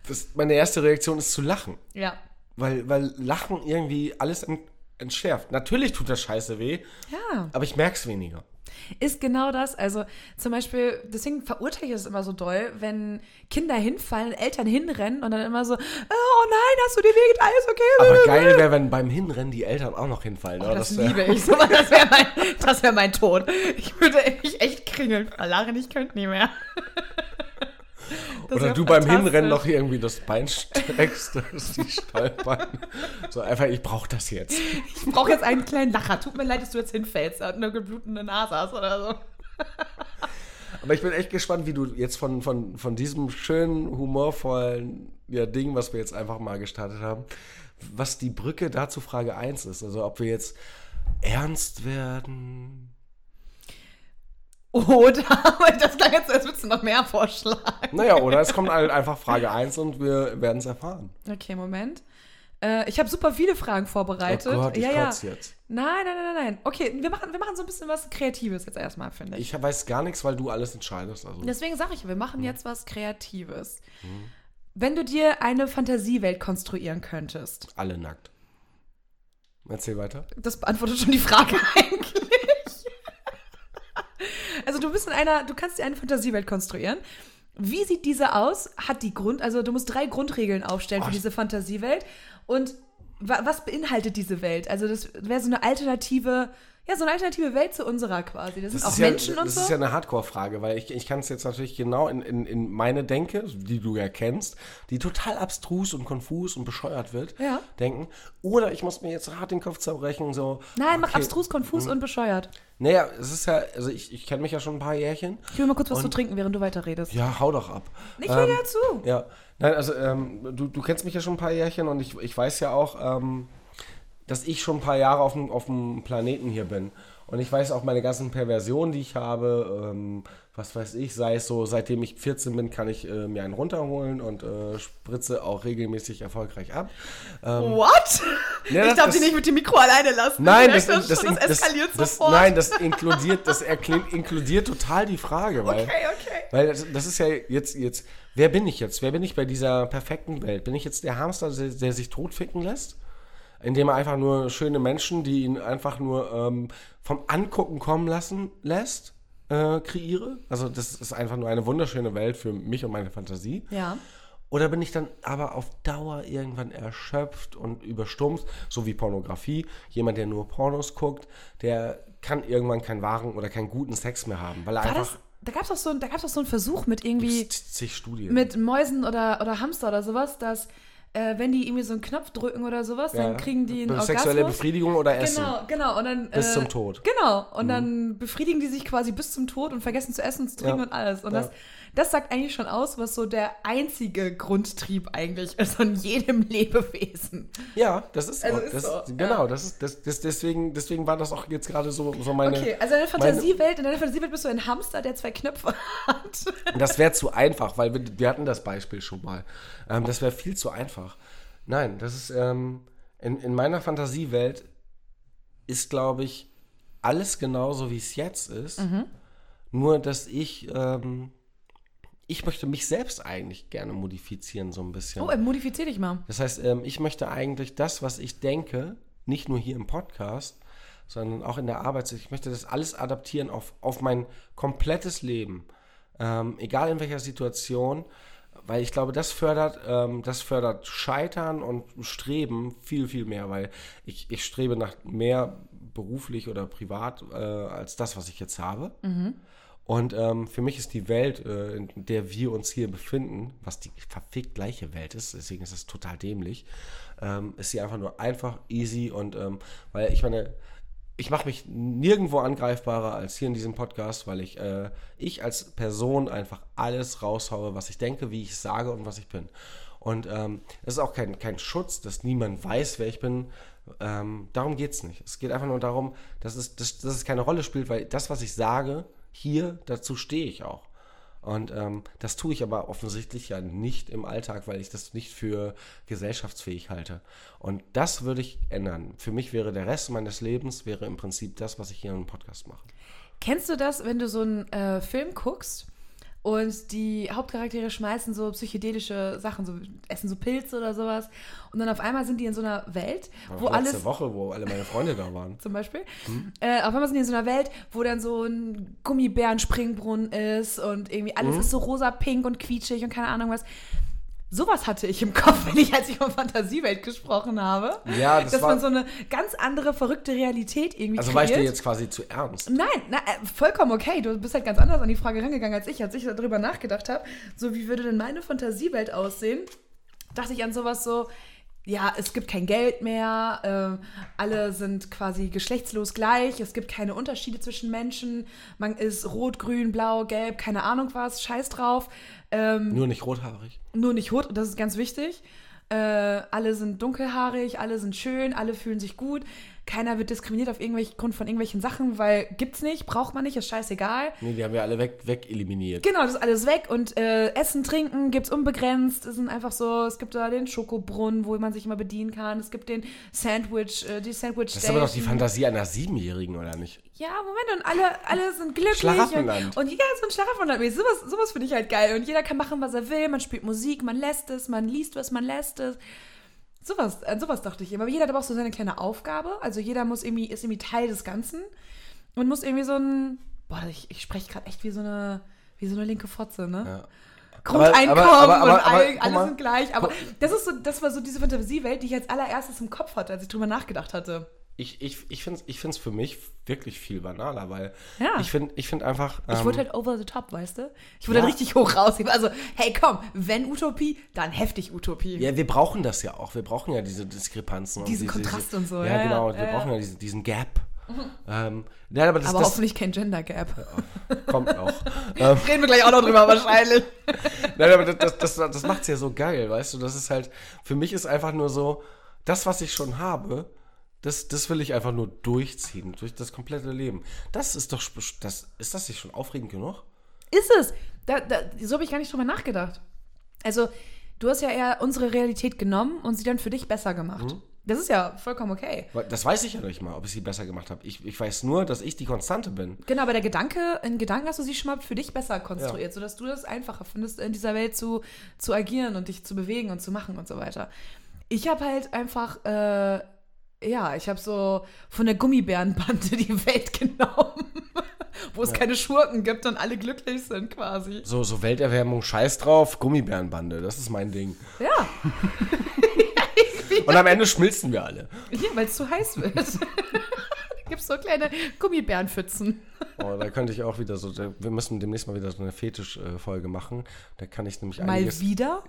Das, meine erste Reaktion ist zu lachen. Ja. Weil, weil Lachen irgendwie alles ent, entschärft. Natürlich tut das scheiße weh, Ja. aber ich merke es weniger. Ist genau das. Also zum Beispiel, deswegen verurteile ich es immer so doll, wenn Kinder hinfallen, Eltern hinrennen und dann immer so, oh nein, hast du dir wehgetan, alles okay? Aber geil wäre, wenn beim Hinrennen die Eltern auch noch hinfallen. Oh, oder? das wär- liebe ich. So, Das wäre mein, das wär mein Tod. Ich würde mich echt kringeln vor Lachen. Ich könnte nie mehr. Das Oder du beim. Hinrennen noch irgendwie das Bein streckst, das die Stolpern. So einfach, ich brauche das jetzt. Ich brauche jetzt einen kleinen Lacher. Tut mir leid, dass du jetzt hinfällst und eine geblutende Nase hast oder so. Aber ich bin echt gespannt, wie du jetzt von, von, von diesem schönen, humorvollen ja, Ding, was wir jetzt einfach mal gestartet haben, was die Brücke da zu Frage 1 ist. Also ob wir jetzt ernst werden. Oder, aber das klang jetzt, als würdest du noch mehr vorschlagen. Naja, oder es kommt halt einfach Frage 1 und wir werden es erfahren. Okay, Moment. Äh, ich habe super viele Fragen vorbereitet. Oh Gott, ich ja, ja. jetzt. Nein, nein, nein, nein. Okay, wir machen, wir machen so ein bisschen was Kreatives jetzt erstmal, finde ich. Ich weiß gar nichts, weil du alles entscheidest. Also. Deswegen sage ich, wir machen jetzt was Kreatives. Wenn du dir eine Fantasiewelt konstruieren könntest, Alle nackt. Erzähl weiter. das beantwortet schon die Frage eigentlich. Also du bist in einer, du kannst dir eine Fantasiewelt konstruieren. Wie sieht diese aus? Hat die Grund, also du musst drei Grundregeln aufstellen für Oh, diese Fantasiewelt. Und was beinhaltet diese Welt? Also das wäre so eine alternative, ja, so eine alternative Welt zu unserer quasi. Das, sind auch ist ja, Menschen und das so. ist ja eine Hardcore-Frage, weil ich, ich kann es jetzt natürlich genau in, in, in meine Denke, die du ja kennst, die total abstrus und konfus und bescheuert wird, Ja. denken. Oder ich muss mir jetzt hart den Kopf zerbrechen, so. Nein, mach okay, abstrus, konfus und bescheuert. Naja, es ist ja, also ich, ich kenne mich ja schon ein paar Jährchen. Ich will mal kurz was zu trinken, während du weiterredest. Ja, hau doch ab. Ich höre Ähm, ja zu. Ja, nein, also ähm, du, du kennst mich ja schon ein paar Jährchen und ich, ich weiß ja auch, ähm, dass ich schon ein paar Jahre auf dem, auf dem Planeten hier bin. Und ich weiß auch meine ganzen Perversionen, die ich habe, ähm, was weiß ich, sei es so, seitdem ich 14 bin, kann ich äh, mir einen runterholen und äh, spritze auch regelmäßig erfolgreich ab. What? Ja, ich darf die das- nicht mit dem Mikro alleine lassen. Nein, das, das, schon, das, das, eskaliert das, sofort. nein, das inkludiert, das erklärt, inkludiert total die Frage, weil, Okay, okay. weil das, das ist ja jetzt, jetzt, wer bin ich jetzt? Wer bin ich bei dieser perfekten Welt? Bin ich jetzt der Hamster, der, der sich totficken lässt? Indem er einfach nur schöne Menschen, die ihn einfach nur ähm, vom Angucken kommen lassen lässt, äh, kreiere? Also das ist einfach nur eine wunderschöne Welt für mich und meine Fantasie. Ja. Oder bin ich dann aber auf Dauer irgendwann erschöpft und überstumpft, so wie Pornografie? Jemand, der nur Pornos guckt, der kann irgendwann keinen wahren oder keinen guten Sex mehr haben, weil er War einfach das, da gab es doch, so, ein- da gab's doch so einen Versuch mit irgendwie, zig Studien. mit Mäusen oder, oder Hamster oder sowas, dass äh, wenn die irgendwie so einen Knopf drücken oder sowas, Ja. dann kriegen die einen Sexuelle Orgasmus. Befriedigung oder Essen. Genau, genau. Und dann, Bis äh, zum Tod. Mhm. Genau. Und dann befriedigen die sich quasi bis zum Tod und vergessen zu essen, zu trinken Ja. und alles. Und das, das sagt eigentlich schon aus, was so der einzige Grundtrieb eigentlich ist von jedem Lebewesen. Ja, das ist Also auch, ist das, so, genau, ja. das ist das, das deswegen deswegen war das auch jetzt gerade so so meine Okay, also in der Fantasiewelt, in deiner Fantasiewelt bist du ein Hamster, der zwei Knöpfe hat. Das wäre zu einfach, weil wir, wir hatten das Beispiel schon mal. Ähm, das wäre viel zu einfach. Nein, das ist ähm, in, in meiner Fantasiewelt ist, glaube ich, alles genauso, wie es jetzt ist. Mhm. Nur, dass ich, ähm, ich möchte mich selbst eigentlich gerne modifizieren, so ein bisschen. Oh, äh, modifizier dich mal. Das heißt, ähm, ich möchte eigentlich das, was ich denke, nicht nur hier im Podcast, sondern auch in der Arbeit, ich möchte das alles adaptieren auf, auf mein komplettes Leben. Ähm, egal in welcher Situation, weil ich glaube, das fördert, ähm, das fördert Scheitern und Streben viel, viel mehr, weil ich, ich strebe nach mehr beruflich oder privat äh, als das, was ich jetzt habe. Und ähm, für mich ist die Welt, äh, in der wir uns hier befinden, was die verfickt gleiche Welt ist, deswegen ist es total dämlich, ähm, ist sie einfach nur einfach, easy und ähm, weil ich meine, ich mache mich nirgendwo angreifbarer als hier in diesem Podcast, weil ich, äh, ich als Person einfach alles raushaue, was ich denke, wie ich sage und was ich bin. Und ähm, es ist auch kein, kein Schutz, dass niemand weiß, wer ich bin. Ähm, darum geht es nicht. Es geht einfach nur darum, dass es, dass, dass es keine Rolle spielt, weil das, was ich sage, hier, dazu stehe ich auch. Und ähm, das tue ich aber offensichtlich ja nicht im Alltag, weil ich das nicht für gesellschaftsfähig halte. Und das würde ich ändern. Für mich wäre der Rest meines Lebens wäre im Prinzip das, was ich hier im Podcast mache. Kennst du das, wenn du so einen äh, Film guckst und die Hauptcharaktere schmeißen so psychedelische Sachen, so essen so Pilze oder sowas und dann auf einmal sind die in so einer Welt, wo Letzte alles Woche, wo alle meine Freunde da waren. zum Beispiel. Hm? Äh, auf einmal sind die in so einer Welt, wo dann so ein Gummibärenspringbrunnen ist und irgendwie alles Hm? ist so rosa, pink und quietschig und keine Ahnung was. Sowas hatte ich im Kopf, wenn ich, als ich von Fantasiewelt gesprochen habe. Ja, das dass war- man so eine ganz andere, verrückte Realität irgendwie Also war ich dir jetzt quasi zu ernst? Nein, na, äh, vollkommen okay. Du bist halt ganz anders an die Frage rangegangen als ich. Als ich darüber nachgedacht habe, so wie würde denn meine Fantasiewelt aussehen, dachte ich an sowas so, ja, es gibt kein Geld mehr, äh, alle sind quasi geschlechtslos gleich, es gibt keine Unterschiede zwischen Menschen, man ist rot, grün, blau, gelb, keine Ahnung was, scheiß drauf. Ähm, Nur nicht rothaarig. nur nicht rot, das ist ganz wichtig. Äh, alle sind dunkelhaarig, alle sind schön, alle fühlen sich gut. Keiner wird diskriminiert auf irgendwelchen Grund von irgendwelchen Sachen, weil gibt's nicht, braucht man nicht, ist scheißegal. Nee, die haben wir alle weg, weg eliminiert. Genau, das ist alles weg und äh, Essen, Trinken gibt's unbegrenzt. Es sind einfach so, es gibt da den Schokobrunnen, wo man sich immer bedienen kann. Es gibt den Sandwich, äh, die Sandwich Das ist aber doch die. Fantasie einer Siebenjährigen, oder nicht? Ja, Moment, und alle, alle sind glücklich. Schlaraffenland. Und, und jeder ist so ein Schlaraffenland. Sowas, sowas finde ich halt geil. Und jeder kann machen, was er will. Man spielt Musik, man lässt es, man liest was, man lässt es. Sowas, an sowas dachte ich immer. Aber jeder hat aber auch so seine kleine Aufgabe. Also jeder muss irgendwie, ist irgendwie Teil des Ganzen. Und muss irgendwie so ein. Boah, ich, ich spreche gerade echt wie so eine, wie so eine linke Fotze, ne? Ja. Grundeinkommen Aber- aber- aber- und all, alle mal. sind gleich. Aber das ist so, das war so diese Fantasiewelt, die ich als allererstes im Kopf hatte, als ich drüber nachgedacht hatte. Ich, ich, ich finde es ich find's für mich wirklich viel banaler, weil Ja. ich finde ich find einfach. Ich ähm, wurde halt over the top, weißt du? Ich wurde Ja. halt richtig hoch raus. Also, hey, komm, wenn Utopie, dann heftig Utopie. Ja, wir brauchen das ja auch. Wir brauchen ja diese Diskrepanzen. Diese diese, Kontraste diese, und so, Ja, ja, genau. wir brauchen ja diesen, diesen Gap. Ähm, nein, aber das, Aber das hoffentlich kein Gender Gap. kommt noch. ähm, Reden wir gleich auch noch drüber wahrscheinlich. nein, aber das, das, das, das macht es ja so geil, weißt du? Das ist halt, für mich ist einfach nur so, das, was ich schon habe, das, das will ich einfach nur durchziehen, durch das komplette Leben. Das ist doch, das, ist das nicht schon aufregend genug? Ist es. Da, da, so habe ich gar nicht drüber nachgedacht. Also, du hast ja eher unsere Realität genommen und sie dann für dich besser gemacht. Mhm. Das ist ja vollkommen okay. Das weiß ich ja nicht mal, ob ich sie besser gemacht habe. Ich, ich weiß nur, dass ich die Konstante bin. Genau, aber der Gedanke, in Gedanken hast du sie schon mal für dich besser konstruiert, Ja. sodass du das einfacher findest, in dieser Welt zu, zu agieren und dich zu bewegen und zu machen und so weiter. Ich habe halt einfach, äh, ja, ich habe so von der Gummibärenbande die Welt genommen, wo es keine Schurken gibt und alle glücklich sind quasi. So, so Welterwärmung, scheiß drauf, Gummibärenbande, das ist mein Ding. Ja, Und am Ende schmilzen wir alle. weil es zu heiß wird. Gibt so kleine Gummibärenpfützen. Oh, da könnte ich auch wieder so, wir müssen demnächst mal wieder so eine Fetisch-Folge machen. Da kann ich nämlich Mal einiges. wieder?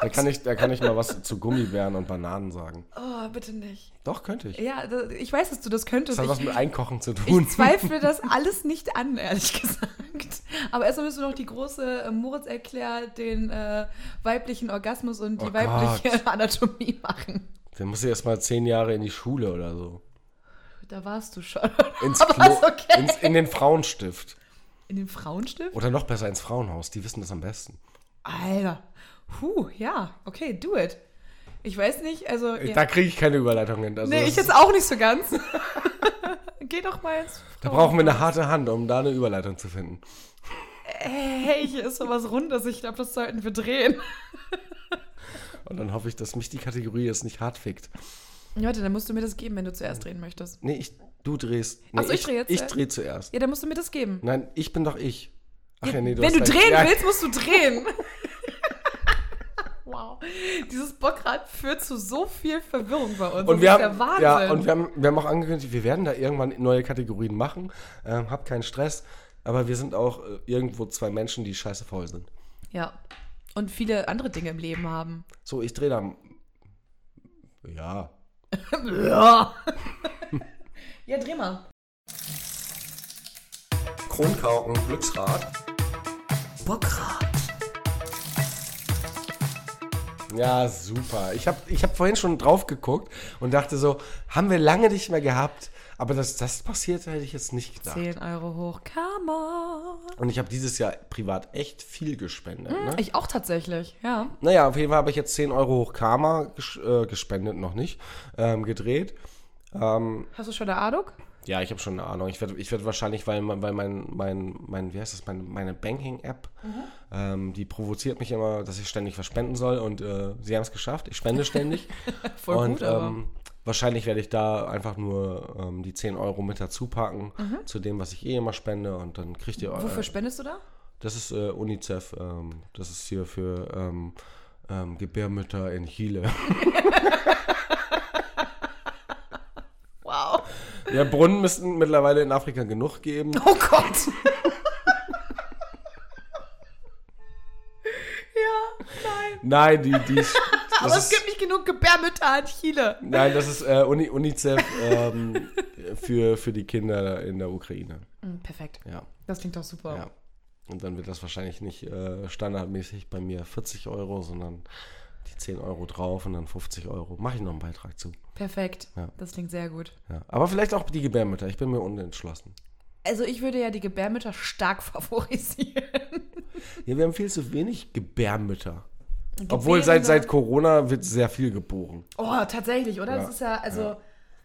Da kann, ich, da kann ich mal was zu Gummibären und Bananen sagen. Oh, bitte nicht. Doch, könnte ich. Ja, ich weiß, dass du das könntest. Das hat was Ich, mit Einkochen zu tun. ich zweifle das alles nicht an, ehrlich gesagt. Aber erstmal müssen wir noch die große äh, Moritz erklärt, den äh, weiblichen Orgasmus und die Oh weibliche Anatomie machen. Dann muss ich erst mal zehn Jahre in die Schule oder so. Da warst du schon. Ins Klo, okay. ins, in den Frauenstift. In den Frauenstift? Oder noch besser ins Frauenhaus. Die wissen das am besten. Alter. Huh, ja, okay, do it. Ich weiß nicht, also. Ja. Da kriege ich keine Überleitung hin. Also nee, ich jetzt auch nicht so ganz. Geh doch mal ins. da brauchen wir eine harte Hand, um da eine Überleitung zu finden. Hey, hier ist sowas Rundes. Ich glaube, das sollten wir drehen. Und dann hoffe ich, dass mich die Kategorie jetzt nicht hart fickt. Leute, dann musst du mir das geben, wenn du zuerst drehen möchtest. Nee, ich, du drehst. Nee, Ach so, ich dreh jetzt Ich drehe zuerst. Ja, dann musst du mir das geben. Nein, ich bin doch ich. Ach ja, nee, wenn hast du drehen Ja, willst, musst du drehen. wow. Dieses Bockrad führt zu so viel Verwirrung bei uns. Und das wir, ist haben, ja, und wir, haben, wir haben auch angekündigt, wir werden da irgendwann neue Kategorien machen. Ähm, hab keinen Stress. Aber wir sind auch äh, irgendwo zwei Menschen, die scheiße faul sind. ja. Und viele andere Dinge im Leben haben. So, ich drehe da. Ja. Ja. ja, dreh mal. Kronkauken, Glücksrad. Bockrad. Ja, super. Ich habe ich hab vorhin schon drauf geguckt und dachte so, haben wir lange nicht mehr gehabt. Aber dass das passiert, hätte ich jetzt nicht gedacht. 10 Euro hoch, on. Und ich habe dieses Jahr privat echt viel gespendet. Ne? Ich auch tatsächlich, ja. Naja, auf jeden Fall habe ich jetzt 10 Euro hoch Karma ges äh, gespendet, noch nicht, ähm, gedreht. Ähm, Hast du schon eine Ahnung? Ja, ich habe schon eine Ahnung. Ich werde ich werd wahrscheinlich, weil, weil mein, mein, mein, wie heißt das, meine, meine Banking-App, ähm, die provoziert mich immer, dass ich ständig was spenden soll und äh, sie haben es geschafft. Ich spende ständig. Voll und gut, aber. ähm, wahrscheinlich werde ich da einfach nur ähm, die 10 Euro mit dazu packen Mhm. zu dem, was ich eh immer spende und dann kriegt ihr Wofür äh, spendest du da? Das ist äh, UNICEF, ähm, das ist hier für ähm, ähm, Gebärmütter in Chile. Wow. Ja, Brunnen müssten mittlerweile in Afrika genug geben. Oh Gott. ja, nein. Nein, die, die Aber es ist, gibt nicht genug Gebärmütter in Chile. Nein, das ist äh, Uni, UNICEF ähm, für, für die Kinder in der Ukraine. Hm, Perfekt. Ja, Das klingt doch super. ja. Und dann wird das wahrscheinlich nicht äh, standardmäßig bei mir 40 Euro, sondern die 10 Euro drauf und dann 50 Euro. Mache ich noch einen Beitrag zu. Perfekt. Ja. Das klingt sehr gut. Ja. Aber vielleicht auch die Gebärmütter. Ich bin mir unentschlossen. Also ich würde ja die Gebärmütter stark favorisieren. Ja, wir haben viel zu wenig Gebärmütter. Obwohl seit, seit Corona wird sehr viel geboren. Oh, tatsächlich, oder? Ja. Das ist ja, also...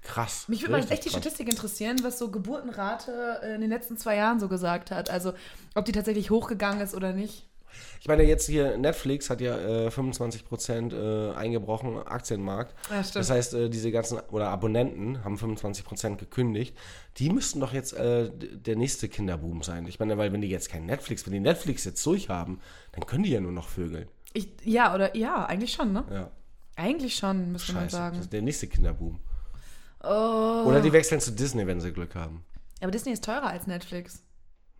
Krass. Mich würde mal echt die. Statistik interessieren, was so Geburtenrate äh, in den letzten zwei Jahren so gesagt hat. Also ob die tatsächlich hochgegangen ist oder nicht. Ich meine, jetzt hier Netflix hat ja äh, 25% äh, eingebrochen, Aktienmarkt. Ja. Das heißt, äh, diese ganzen, oder Abonnenten haben 25% gekündigt. Die müssten doch jetzt äh, der nächste Kinderboom sein. Ich meine, weil wenn die jetzt kein Netflix, wenn die Netflix jetzt durchhaben, dann können die ja nur noch vögeln. Ich, ja, oder ja, eigentlich schon, ne? Ja, Eigentlich schon, müsste man scheiße. Das sagen. ist der nächste Kinderboom. Oh. Oder die wechseln zu Disney, wenn sie Glück haben. Aber Disney ist teurer als Netflix.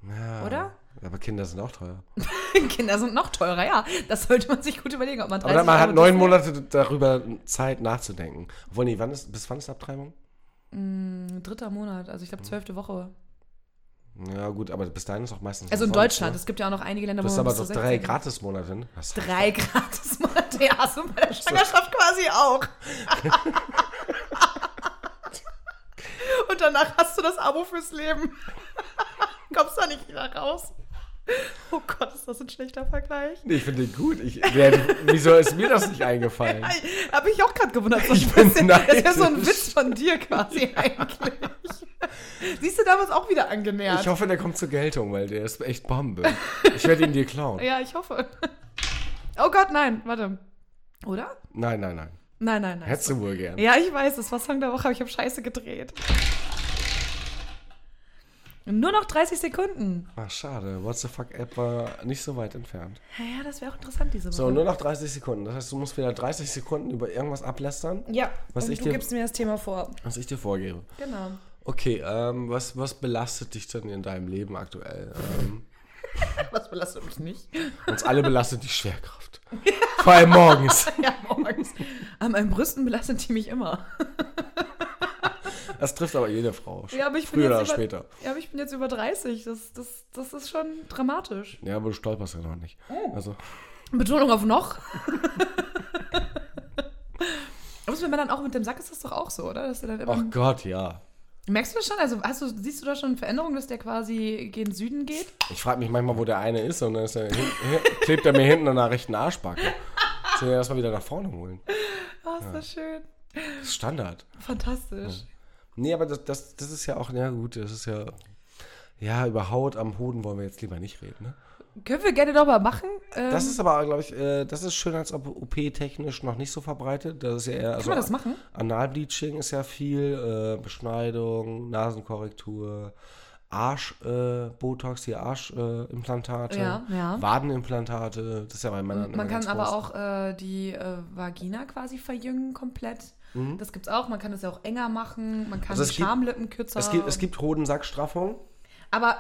Ja, Oder? Aber Kinder sind auch teuer. Kinder sind noch teurer, ja. Das sollte man sich gut überlegen, ob man 30 Aber man hat neun Monate darüber Zeit nachzudenken. Obwohl, nee, wann ist, bis wann ist Abtreibung? Dritter Monat, also ich glaube zwölfte Woche. Ja, gut, aber bis dahin ist auch meistens. Also in umsonst, Deutschland. Ne? Es gibt ja auch noch einige Länder, Du hast man aber bis doch zu drei 16 Gratis-Monate. ne? Drei Gratis-Monate, ja, hast du bei der Schwangerschaft quasi auch. Und danach hast du das Abo fürs Leben. Kommst da nicht wieder raus. Oh Gott, ist das ein schlechter Vergleich. Nee, ich finde den gut. Ich, der, wieso ist mir das nicht eingefallen? Habe ich auch gerade gewundert. So Ich bin bisschen. das ist ja so ein. Witz von dir quasi eigentlich. Siehst du damals auch wieder angenähert? Ich hoffe, der kommt zur Geltung, weil der ist echt Bombe. Ich werde ihn dir klauen. ja, ich hoffe. Oh Gott, nein, warte. Oder? Nein, nein, nein. Nein, nein, nein. Hättest du wohl gern. Ja, ich weiß, das war Song der Woche, aber ich habe Scheiße gedreht. Nur noch 30 Sekunden. Ach, schade. What the fuck App war nicht so weit entfernt. Ja, ja, das wäre auch interessant diese Woche. So, nur noch 30 Sekunden. Das heißt, du musst wieder 30 Sekunden über irgendwas ablästern, ja, Was und ich du dir- gibst mir das Thema vor. was ich dir vorgebe. Genau. Okay, ähm, was, was belastet dich denn in deinem Leben aktuell? Ähm, Was belastet mich nicht? uns alle belastet die Schwerkraft. Vor allem morgens. ja, morgens. An meinen Brüsten belastet die mich immer. Das trifft aber jede Frau. Ja, aber ich bin Früher jetzt oder über, später. Ja, aber ich bin jetzt über 30. Das, das, das ist schon dramatisch. Ja, aber du stolperst ja noch nicht. Oh. Also, Betonung auf noch. Aber wenn man dann auch mit dem Sack ist das doch auch so, oder? Dass der dann immer, ach Gott, ja. Merkst du das schon? Also hast du, siehst du da schon Veränderungen, dass der quasi gegen Süden geht? Ich frage mich manchmal, wo der eine ist und dann ist er hin, klebt er mir hinten an der rechten Arschbacke. Muss ich erstmal wieder nach vorne holen. Oh, ist das schön. Das ist Standard. Fantastisch. Nee, aber das, das, das ist ja auch, ja gut, das ist ja. Ja, über Haut am Hoden wollen wir jetzt lieber nicht reden, ne? Können wir gerne doch mal machen. Ähm, Das ist aber, glaube ich, äh, das ist schön als OP-technisch noch nicht so verbreitet. Das ist ja eher. kann also man das machen? Analbleaching ist ja viel, äh, Beschneidung, Nasenkorrektur, Arsch-Botox, die Arsch-Implantate, äh, Implantate, Ja, ja. Wadenimplantate, das ist ja bei Männern Man kann aber auch äh, die äh, Vagina quasi verjüngen komplett. Mhm. Das gibt's auch. Man kann das ja auch enger machen. Man kann Also die es gibt- Schamlippen kürzer. Es gibt, es gibt Hodensackstraffung, aber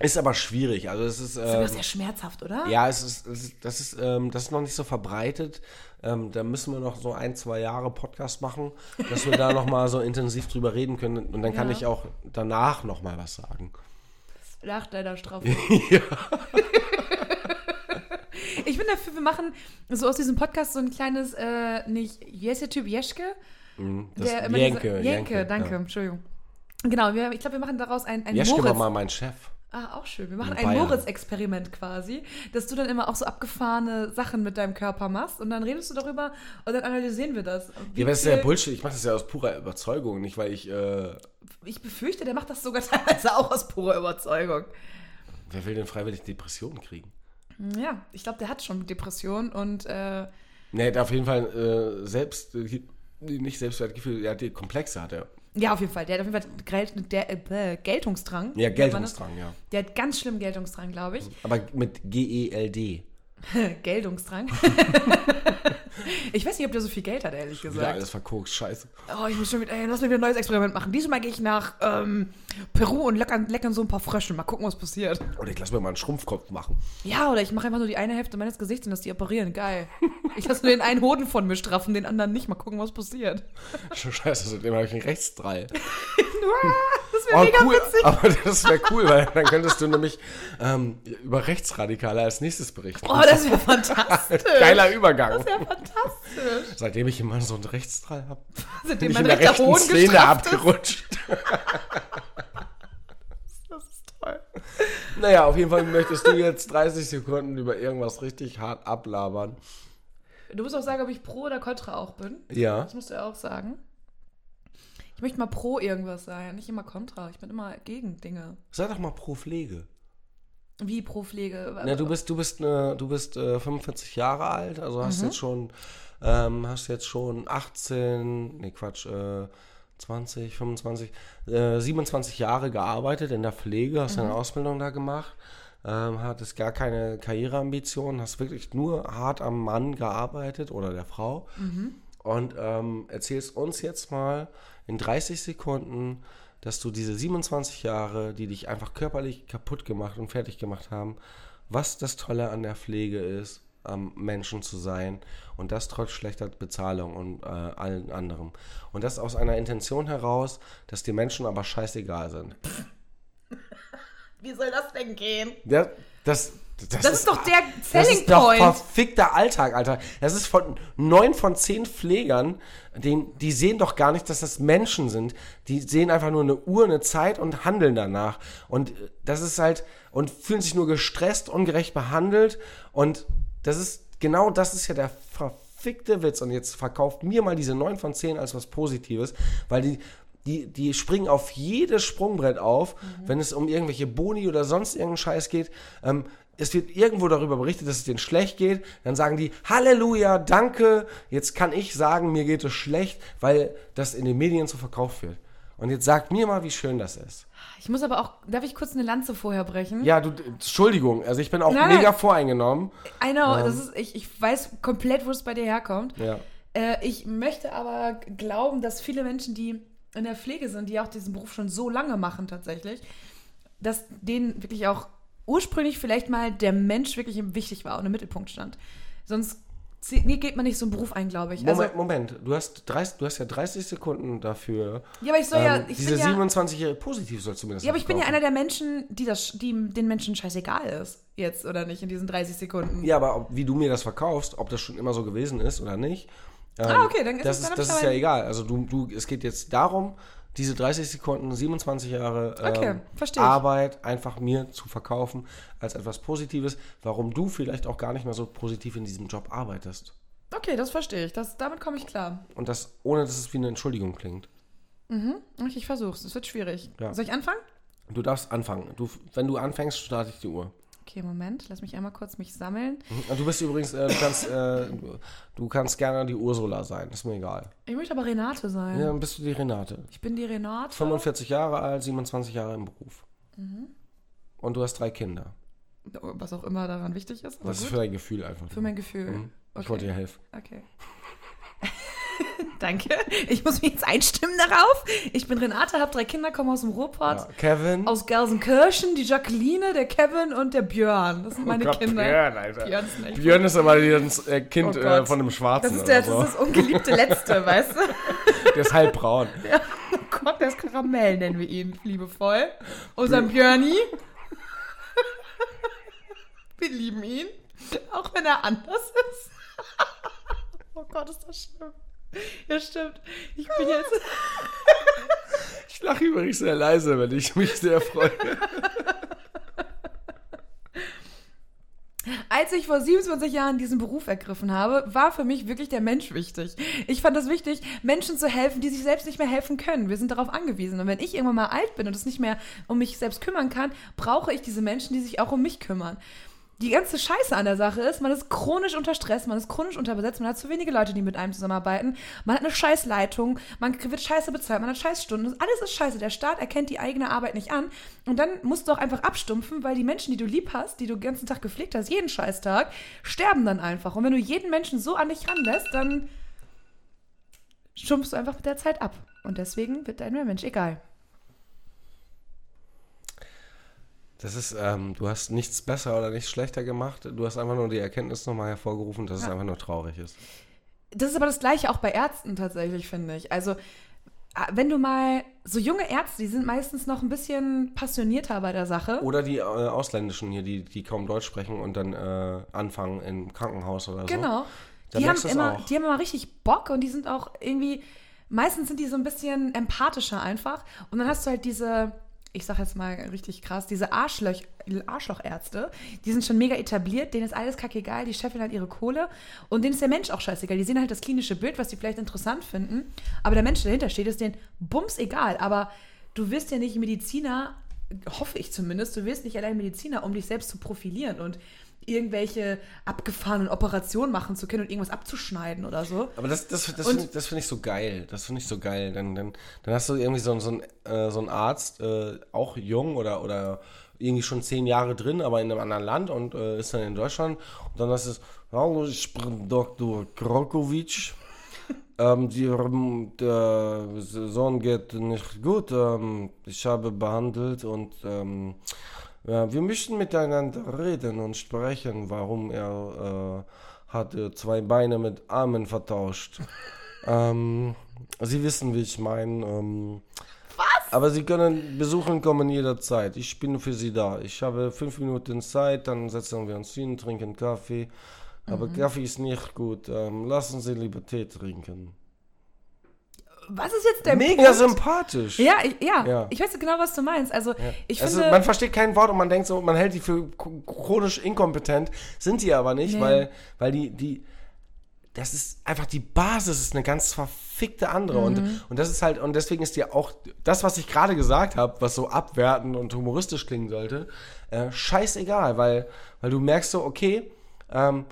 ist aber schwierig. Also es ist, das ähm, sehr schmerzhaft, oder? ja, es ist, es ist, das ist, ähm, das ist noch nicht so verbreitet. Ähm, da müssen wir noch so ein, zwei Jahre Podcast machen, dass wir da noch mal so intensiv drüber reden können. Und dann kann Ja. ich auch danach noch mal was sagen. Nach deiner Strafe. ja. Ich bin dafür, wir machen so aus diesem Podcast so ein kleines, äh, nicht, der Typ, Jeschke? Mhm, Das Der Jenke, diese, Jenke, danke, ja. Entschuldigung. Genau, wir, ich glaube, wir machen daraus ein, ein Jeschke war Moritz. mal mein Chef. Ah, auch schön. Wir machen In ein. Moritz-Experiment quasi, dass du dann immer auch so abgefahrene Sachen mit deinem Körper machst und dann redest du darüber und dann analysieren wir das. Wie Ja, aber das ist ja Bullshit. Ich mache das ja aus purer Überzeugung, nicht weil ich. Äh, Ich befürchte, der macht das sogar teilweise auch aus purer Überzeugung. wer will denn freiwillig Depressionen kriegen? Ja, ich glaube, der hat schon Depressionen und äh, Nee, der hat auf jeden Fall äh, selbst. Äh, nicht Selbstwertgefühl, ja, die Komplexe hat er. ja, auf jeden Fall. Der hat auf jeden Fall der, äh, Geltungsdrang. Ja. Geltungsdrang, ja. Der hat ganz schlimm Geltungsdrang, glaube ich. Aber mit G-E-L-D. Geltungsdrang. ich weiß nicht, ob der so viel Geld hat, ehrlich gesagt. alles verkokst, scheiße. Oh, ich muss schon wieder, ey, lass mir wieder ein neues Experiment machen. Diesmal gehe ich nach ähm, Peru und leckern, leckern so ein paar Frösche. Mal gucken, was passiert. Oder ich lass mir mal einen Schrumpfkopf machen. Ja, oder ich mache einfach nur die eine Hälfte meines Gesichts und lass die operieren. Geil. Ich lasse nur den einen Hoden von mir straffen, den anderen nicht. Mal gucken, was passiert. Scheiße, seitdem habe ich einen Rechtsdrall. Das wäre Oh, mega cool. witzig. Aber das wäre cool, weil dann könntest du nämlich ähm, über Rechtsradikale als nächstes berichten. Oh, das wäre fantastisch. Geiler Übergang. Das wäre fantastisch. Seitdem ich immer so einen Rechtsdrall habe, bin Seitdem ich in der rechten Szene abgerutscht. Das ist toll. Naja, auf jeden Fall möchtest du jetzt 30 Sekunden über irgendwas richtig hart ablabern. Du musst auch sagen, ob ich pro oder contra auch bin. Ja. Das musst du ja auch sagen. Ich möchte mal pro irgendwas sein, nicht immer contra. Ich bin immer gegen Dinge. Sei doch mal pro Pflege. Wie pro Pflege. Na, du bist, du bist, ne, du bist äh, 45 Jahre alt, also hast Mhm. jetzt schon, ähm, hast jetzt schon 18, nee Quatsch, äh, 20, 25, äh, 27 Jahre gearbeitet in der Pflege, hast Mhm. deine Ausbildung da gemacht, ähm, hattest gar keine Karriereambitionen, hast wirklich nur hart am Mann gearbeitet oder der Frau Mhm. und ähm, erzählst uns jetzt mal in 30 Sekunden, dass du diese 27 Jahre, die dich einfach körperlich kaputt gemacht und fertig gemacht haben, was das Tolle an der Pflege ist, am Menschen zu sein und das trotz schlechter Bezahlung und äh, allen anderem. Und das aus einer Intention heraus, dass die Menschen aber scheißegal sind. Wie soll das denn gehen? Ja, das, das, Das ist doch der Das Selling ist doch Point. verfickter Alltag, Alter. Das ist von neun von zehn Pflegern, den, die sehen doch gar nicht, dass das Menschen sind. Die sehen einfach nur eine Uhr, eine Zeit und handeln danach. Und äh, das ist halt, und fühlen sich nur gestresst, ungerecht behandelt. Und das ist, genau das ist ja der verfickte Witz. Und jetzt verkauft mir mal diese neun von zehn als was Positives, weil die, die, die springen auf jedes Sprungbrett auf, wenn es um irgendwelche Boni oder sonst irgendeinen Scheiß geht. Ähm, es wird irgendwo darüber berichtet, dass es denen schlecht geht. Dann sagen die, Halleluja, danke. Jetzt kann ich sagen, mir geht es schlecht, weil das in den Medien so verkauft wird. Und jetzt sagt mir mal, wie schön das ist. Ich muss aber auch, darf ich kurz eine Lanze vorher brechen? Ja, du, Entschuldigung, also ich bin auch Nein. mega voreingenommen. I know, das ist, ich, ich weiß komplett, wo es bei dir herkommt. Ja. Äh, ich möchte aber glauben, dass viele Menschen, die in der Pflege sind, die auch diesen Beruf schon so lange machen tatsächlich, dass denen wirklich auch ursprünglich vielleicht mal der Mensch wirklich wichtig war und im Mittelpunkt stand. Sonst nee, geht man nicht so einen Beruf ein, glaube ich. Moment, Also, Moment. Du hast, 30, du hast ja 30 Sekunden dafür. ja, aber ich soll ja, ähm, ich diese bin ja, 27-jährige positiv sollst du mir das ja, aber ich bin ja einer der Menschen, die das, die den Menschen scheißegal ist. Jetzt oder nicht in diesen 30 Sekunden. Ja, aber ob, wie du mir das verkaufst, ob das schon immer so gewesen ist oder nicht, ähm, Ah, okay, dann ist das es- ist, dann das hab ist ja egal. Also du, du, es geht jetzt darum, diese 30 Sekunden, 27 Jahre ähm, Okay. Arbeit einfach mir zu verkaufen als etwas Positives, warum du vielleicht auch gar nicht mehr so positiv in diesem Job arbeitest. Okay, das verstehe ich. Das, damit komme ich klar. Und das, ohne dass es wie eine Entschuldigung klingt. Okay, ich versuch's. Es wird schwierig. Ja. Soll ich anfangen? Du darfst anfangen. Du, wenn du anfängst, starte ich die Uhr. Okay, Moment. Lass mich einmal kurz mich sammeln. Und du bist übrigens, äh, du, kannst, äh, du, kannst gerne die Ursula sein, ist mir egal. Ich möchte aber Renate sein. Ja, dann bist du die Renate. Ich bin die Renate. 45 Jahre alt, 27 Jahre im Beruf. Mhm. Und du hast drei Kinder. Was auch immer daran wichtig ist. Das ist gut. für dein Gefühl einfach. Für mein Gefühl. Mhm. Ich Okay. wollte dir helfen. Okay. Danke. Ich muss mich jetzt einstimmen darauf. Ich bin Renate, habe drei Kinder, komme aus dem Ruhrpott. Ja. Kevin. Aus Gelsenkirchen, die Jacqueline, der Kevin und der Björn. Das sind meine Oh Gott, Kinder. Björn, Alter. Björn ist Björn ist aber das äh, Kind Oh äh, von dem Schwarzen. Das ist, der, das oder ist das ungeliebte Letzte, weißt du? so. Der ist halb braun. Ja, oh Gott, der ist Karamell, nennen wir ihn liebevoll. Unser Björni. Wir lieben ihn. Auch wenn er anders ist. Oh Gott, ist das schlimm. Ja, stimmt. Ich bin jetzt. Ich lache übrigens sehr leise, wenn ich mich sehr freue. Als ich vor 27 Jahren diesen Beruf ergriffen habe, war für mich wirklich der Mensch wichtig. Ich fand es wichtig, Menschen zu helfen, die sich selbst nicht mehr helfen können. Wir sind darauf angewiesen. Und wenn ich irgendwann mal alt bin und es nicht mehr um mich selbst kümmern kann, brauche ich diese Menschen, die sich auch um mich kümmern. Die ganze Scheiße an der Sache ist, man ist chronisch unter Stress, man ist chronisch unterbesetzt, man hat zu wenige Leute, die mit einem zusammenarbeiten, man hat eine Scheißleitung, man wird scheiße bezahlt, man hat Scheißstunden, alles ist scheiße. Der Staat erkennt die eigene Arbeit nicht an und dann musst du auch einfach abstumpfen, weil die Menschen, die du lieb hast, die du den ganzen Tag gepflegt hast, jeden Scheißtag, sterben dann einfach. Und wenn du jeden Menschen so an dich ranlässt, dann stumpfst du einfach mit der Zeit ab. Und deswegen wird dein Mensch egal. Das ist, ähm, du hast nichts besser oder nichts schlechter gemacht. Du hast einfach nur die Erkenntnis nochmal hervorgerufen, dass es Ja. einfach nur traurig ist. Das ist aber das Gleiche auch bei Ärzten tatsächlich, finde ich. Also, äh, wenn du mal so junge Ärzte, die sind meistens noch ein bisschen passionierter bei der Sache. Oder die äh, Ausländischen hier, die, die kaum Deutsch sprechen und dann äh, anfangen im Krankenhaus oder so. Genau. Die haben, es immer, auch. die haben immer richtig Bock und die sind auch irgendwie, meistens sind die so ein bisschen empathischer einfach. Und dann hast du halt diese, ich sag jetzt mal richtig krass, diese Arschlöch, Arschlochärzte, die sind schon mega etabliert, denen ist alles kackegal, die scheffeln halt ihre Kohle und denen ist der Mensch auch scheißegal. Die sehen halt das klinische Bild, was die vielleicht interessant finden, aber der Mensch, der dahinter steht, ist denen bums egal. Aber du wirst ja nicht Mediziner, hoffe ich zumindest, du wirst nicht allein Mediziner, um dich selbst zu profilieren und irgendwelche abgefahrenen Operationen machen zu können und irgendwas abzuschneiden oder so. Aber das, das, das finde find ich so geil. Das finde ich so geil. Dann, dann, dann hast du irgendwie so, so, einen, äh, so einen Arzt, äh, auch jung oder, oder irgendwie schon zehn Jahre drin, aber in einem anderen Land und äh, ist dann in Deutschland. Und dann hast du, hallo, ich bin Dr. Krokovic. ähm, die, ähm, der Sohn geht nicht gut. Ähm, ich habe behandelt und ähm, wir möchten miteinander reden und sprechen, warum er äh, hat äh, zwei Beine mit Armen vertauscht. ähm, Sie wissen, wie ich meine. Ähm, Was? Aber Sie können besuchen kommen jederzeit. Ich bin für Sie da. Ich habe fünf Minuten Zeit, dann setzen wir uns hin, trinken Kaffee. Aber Kaffee ist nicht gut. Ähm, lassen Sie lieber Tee trinken. Was ist jetzt der Mega Punkt? sympathisch. Ja, ich, ja, Ja. ich weiß genau, was du meinst. Also, ich also finde, man versteht kein Wort und man denkt so, man hält die für ch- chronisch inkompetent, sind die aber nicht, Nee. weil, weil die, die, das ist einfach die Basis, ist eine ganz verfickte andere Mhm. und, und das ist halt, und deswegen ist dir auch das, was ich gerade gesagt habe, was so abwertend und humoristisch klingen sollte, äh, scheißegal, weil, weil du merkst so, okay, ähm,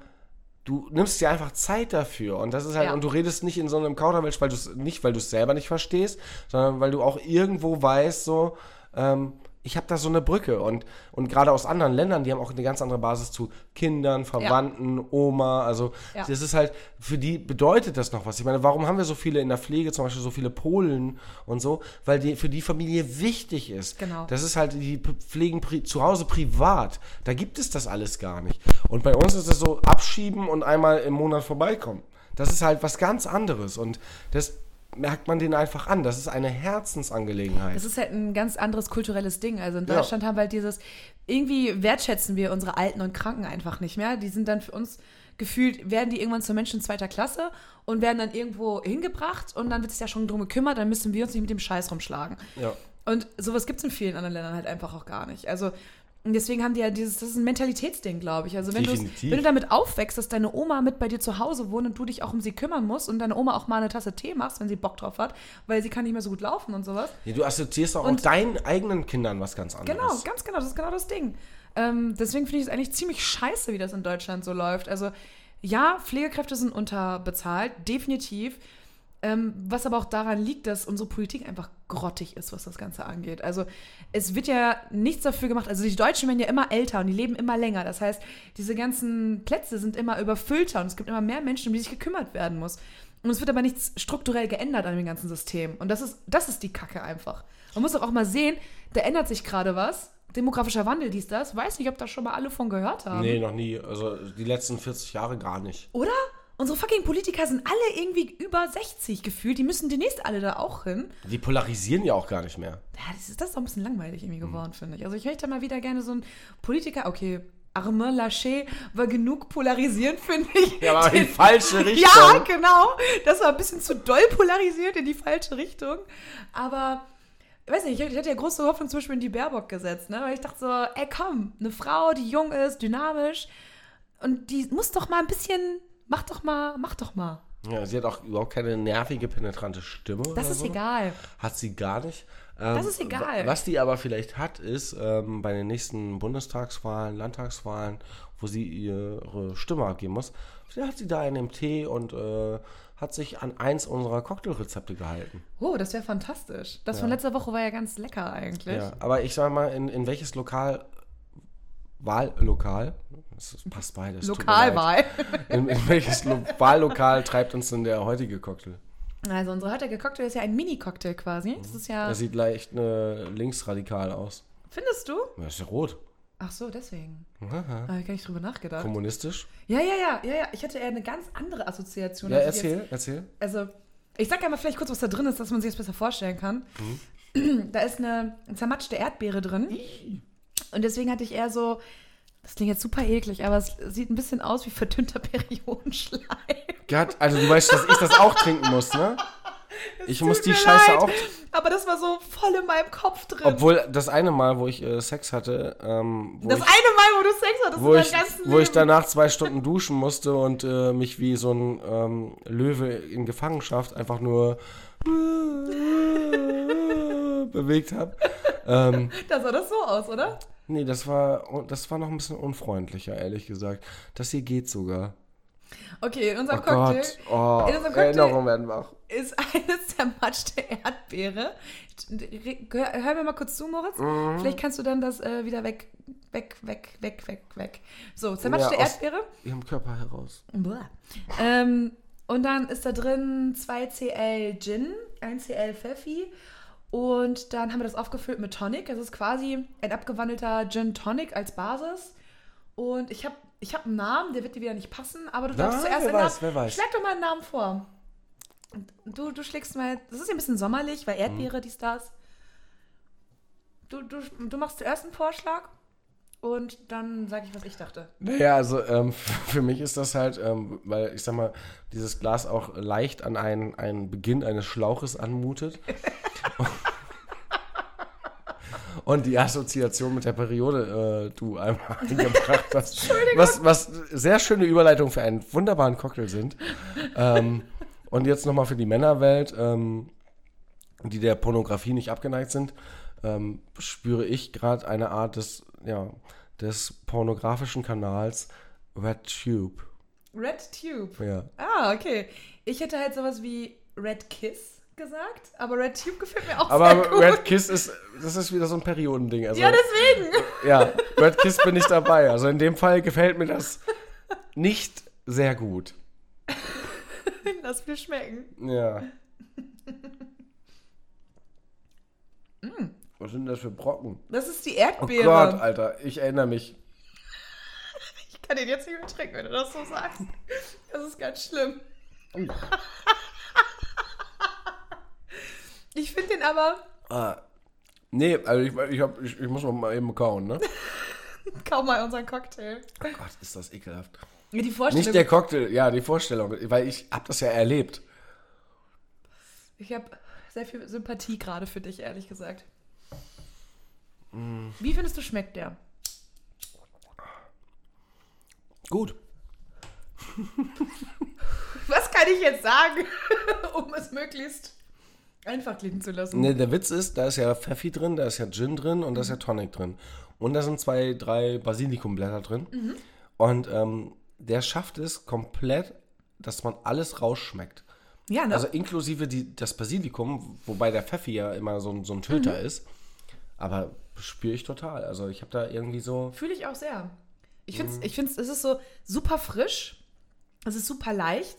du nimmst dir einfach Zeit dafür und das ist halt Ja. und du redest nicht in so einem Kauderwelsch, weil du es nicht, weil du es selber nicht verstehst, sondern weil du auch irgendwo weißt so, ähm, ich habe da so eine Brücke und, und gerade aus anderen Ländern, die haben auch eine ganz andere Basis zu Kindern, Verwandten, Oma, also Ja. das ist halt, für die bedeutet das noch was. Ich meine, warum haben wir so viele in der Pflege, zum Beispiel so viele Polen und so? Weil die für die Familie wichtig ist. Genau. Das ist halt, die pflegen zu Hause privat. Da gibt es das alles gar nicht. Und bei uns ist es so, abschieben und einmal im Monat vorbeikommen. Das ist halt was ganz anderes und das merkt man denen einfach an. Das ist eine Herzensangelegenheit. Das ist halt ein ganz anderes kulturelles Ding. Also in Ja. Deutschland haben wir halt dieses, irgendwie wertschätzen wir unsere Alten und Kranken einfach nicht mehr. Die sind dann für uns gefühlt, werden die irgendwann zu Menschen zweiter Klasse und werden dann irgendwo hingebracht und dann wird sich ja schon drum gekümmert, dann müssen wir uns nicht mit dem Scheiß rumschlagen. ja. Und sowas gibt es in vielen anderen Ländern halt einfach auch gar nicht. Also und deswegen haben die ja dieses, das ist ein Mentalitätsding, glaube ich. Also wenn, wenn du damit aufwächst, dass deine Oma mit bei dir zu Hause wohnt und du dich auch um sie kümmern musst und deine Oma auch mal eine Tasse Tee machst, wenn sie Bock drauf hat, weil sie kann nicht mehr so gut laufen und sowas. Nee, du assoziierst auch, auch Und- deinen eigenen Kindern was ganz anderes. Genau, ganz genau, das ist genau das Ding. Ähm, deswegen finde ich es eigentlich ziemlich scheiße, wie das in Deutschland so läuft. Also ja, Pflegekräfte sind unterbezahlt, definitiv. Ähm, was aber auch daran liegt, dass unsere Politik einfach grottig ist, was das Ganze angeht. Also es wird ja nichts dafür gemacht. Also die Deutschen werden ja immer älter und die leben immer länger. Das heißt, diese ganzen Plätze sind immer überfüllter und es gibt immer mehr Menschen, um die sich gekümmert werden muss. Und es wird aber nichts strukturell geändert an dem ganzen System. Und das ist, das ist die Kacke einfach. Man muss doch auch mal sehen, da ändert sich gerade was. Demografischer Wandel, dies, das. Weiß nicht, ob da schon mal alle von gehört haben. Nee, noch nie. Also die letzten 40 Jahre gar nicht. Oder? Unsere fucking Politiker sind alle irgendwie über 60 gefühlt. Die müssen demnächst alle da auch hin. Die polarisieren ja auch gar nicht mehr. Ja, das ist, das ist doch ein bisschen langweilig irgendwie Mhm. geworden, finde ich. Also ich möchte mal wieder gerne so einen Politiker, okay, Armand Laschet war genug polarisierend, finde ich. Ja, aber in die falsche Richtung. Ja, genau. Das war ein bisschen zu doll polarisiert in die falsche Richtung. Aber, ich weiß nicht, ich hatte ja große Hoffnung zum Beispiel in die Baerbock gesetzt, ne? Weil ich dachte so, ey komm, eine Frau, die jung ist, dynamisch und die muss doch mal ein bisschen, mach doch mal, mach doch mal. Ja, sie hat auch überhaupt keine nervige, penetrante Stimme. Das ist so. egal. Hat sie gar nicht. Ähm, Das ist egal. wa- Was die aber vielleicht hat, ist ähm, bei den nächsten Bundestagswahlen, Landtagswahlen, wo sie ihre Stimme abgeben muss, vielleicht hat sie da einen MT und äh, hat sich an eins unserer Cocktailrezepte gehalten. Oh, das wäre fantastisch. Das von letzter Woche war ja ganz lecker eigentlich. Ja, aber ich sag mal, in, in welches Lokal, Wahllokal, das passt beides. Lokalwahl. In, in welches Lo Wahllokal treibt uns denn der heutige Cocktail? Also unsere heutige Cocktail ist ja ein Mini-Cocktail quasi. Das ist ja. Der sieht leicht äh, linksradikal aus. Findest du? Ja, ist ja rot. Ach so, deswegen. Aha. Da habe ich gar nicht drüber nachgedacht. Kommunistisch? Ja, ja, ja, ja, ja. Ich hatte eher eine ganz andere Assoziation. Ja, als ich erzähl, erzähl. Jetzt, also, ich sag ja mal vielleicht kurz, was da drin ist, dass man sich das besser vorstellen kann. Mhm. Da ist eine zermatschte Erdbeere drin. Und deswegen hatte ich eher so, das klingt jetzt super eklig, aber es sieht ein bisschen aus wie verdünnter Periodenschleim. Gott, also du weißt, dass ich das auch trinken muss, ne? Ich muss die Scheiße leid, auch. Aber das war so voll in meinem Kopf drin. Obwohl das eine Mal, wo ich äh, Sex hatte, ähm, wo, das ich, eine Mal, wo du Sex hattest wo, in ich, wo ich Leben. danach zwei Stunden duschen musste und äh, mich wie so ein ähm, Löwe in Gefangenschaft einfach nur bewegt habe. Ähm, Da sah das so aus, oder? Nee, das war, das war noch ein bisschen unfreundlicher, ehrlich gesagt. Das hier geht sogar. Okay, in Oh unserem Cocktail Gott, oh, in unserem Cocktail- werden wach. ist eine zermatschte Erdbeere. Hör, hör mir mal kurz zu, Moritz. Mhm. Vielleicht kannst du dann das äh, wieder weg, weg, weg, weg, weg, weg. So, zermatschte Ja, aus- Erdbeere. Ihrem Körper heraus. Ähm, und dann ist da drin 2cl Gin, 1cl Pfeffi und dann haben wir das aufgefüllt mit Tonic. Das ist quasi ein abgewandelter Gin Tonic als Basis. Und ich habe ich hab einen Namen, der wird dir wieder nicht passen, aber du darfst zuerst wer einen weiß, Namen. wer weiß. Schlag doch mal einen Namen vor. Du, du schlägst mal. Das ist ja ein bisschen sommerlich, weil Erdbeere, Mhm. dies, das. Du, du, du machst zuerst einen Vorschlag und dann sage ich, was ich dachte. Naja, also ähm, für mich ist das halt, ähm, weil ich sag mal, dieses Glas auch leicht an einen, einen Beginn eines Schlauches anmutet. Und die Assoziation mit der Periode äh, du einmal eingebracht hast. Was, was sehr schöne Überleitung für einen wunderbaren Cocktail sind. Ähm, und jetzt nochmal für die Männerwelt, ähm, die der Pornografie nicht abgeneigt sind, ähm, spüre ich gerade eine Art des, ja, des pornografischen Kanals Red Tube. Red Tube. Ja. Ah, okay. Ich hätte halt sowas wie Red Kiss gesagt, aber Red Tube gefällt mir auch Aber sehr gut. Red Kiss ist das ist wieder so ein Periodending. Also, Ja, deswegen. ja, Red Kiss bin ich dabei. Also in dem Fall gefällt mir das nicht sehr gut. Lass mir schmecken. Ja. Was sind das für Brocken? Das ist die Oh Erdbeere. Gott, Alter, ich erinnere mich. Ich kann den jetzt nicht mehr trinken, wenn du das so sagst. Das ist ganz schlimm. Ich finde den aber Ah. Nee, also ich, ich, hab, ich, ich muss noch mal eben kauen, ne? kaum mal unseren Cocktail. Oh Gott, ist das ekelhaft. Die Vorstellung. Nicht der Cocktail, ja, die Vorstellung, weil ich hab das ja erlebt. Ich habe sehr viel Sympathie gerade für dich, ehrlich gesagt. Mm. Wie findest du, schmeckt der? Gut. Was kann ich jetzt sagen, um es möglichst einfach klingen zu lassen? Ne, der Witz ist, da ist ja Pfeffi drin, da ist ja Gin drin und da ist ja Tonic drin. Und da sind zwei, drei Basilikumblätter drin. Und ähm, der schafft es komplett, dass man alles rausschmeckt. Ja, ne? Also inklusive die, das Basilikum, wobei der Pfeffi ja immer so, ein- so ein Töter ist. Aber spüre ich total. Also ich habe da irgendwie so. Fühle ich auch sehr. Ich finde es, Mhm. ich find's, es ist so super frisch. Es ist super leicht.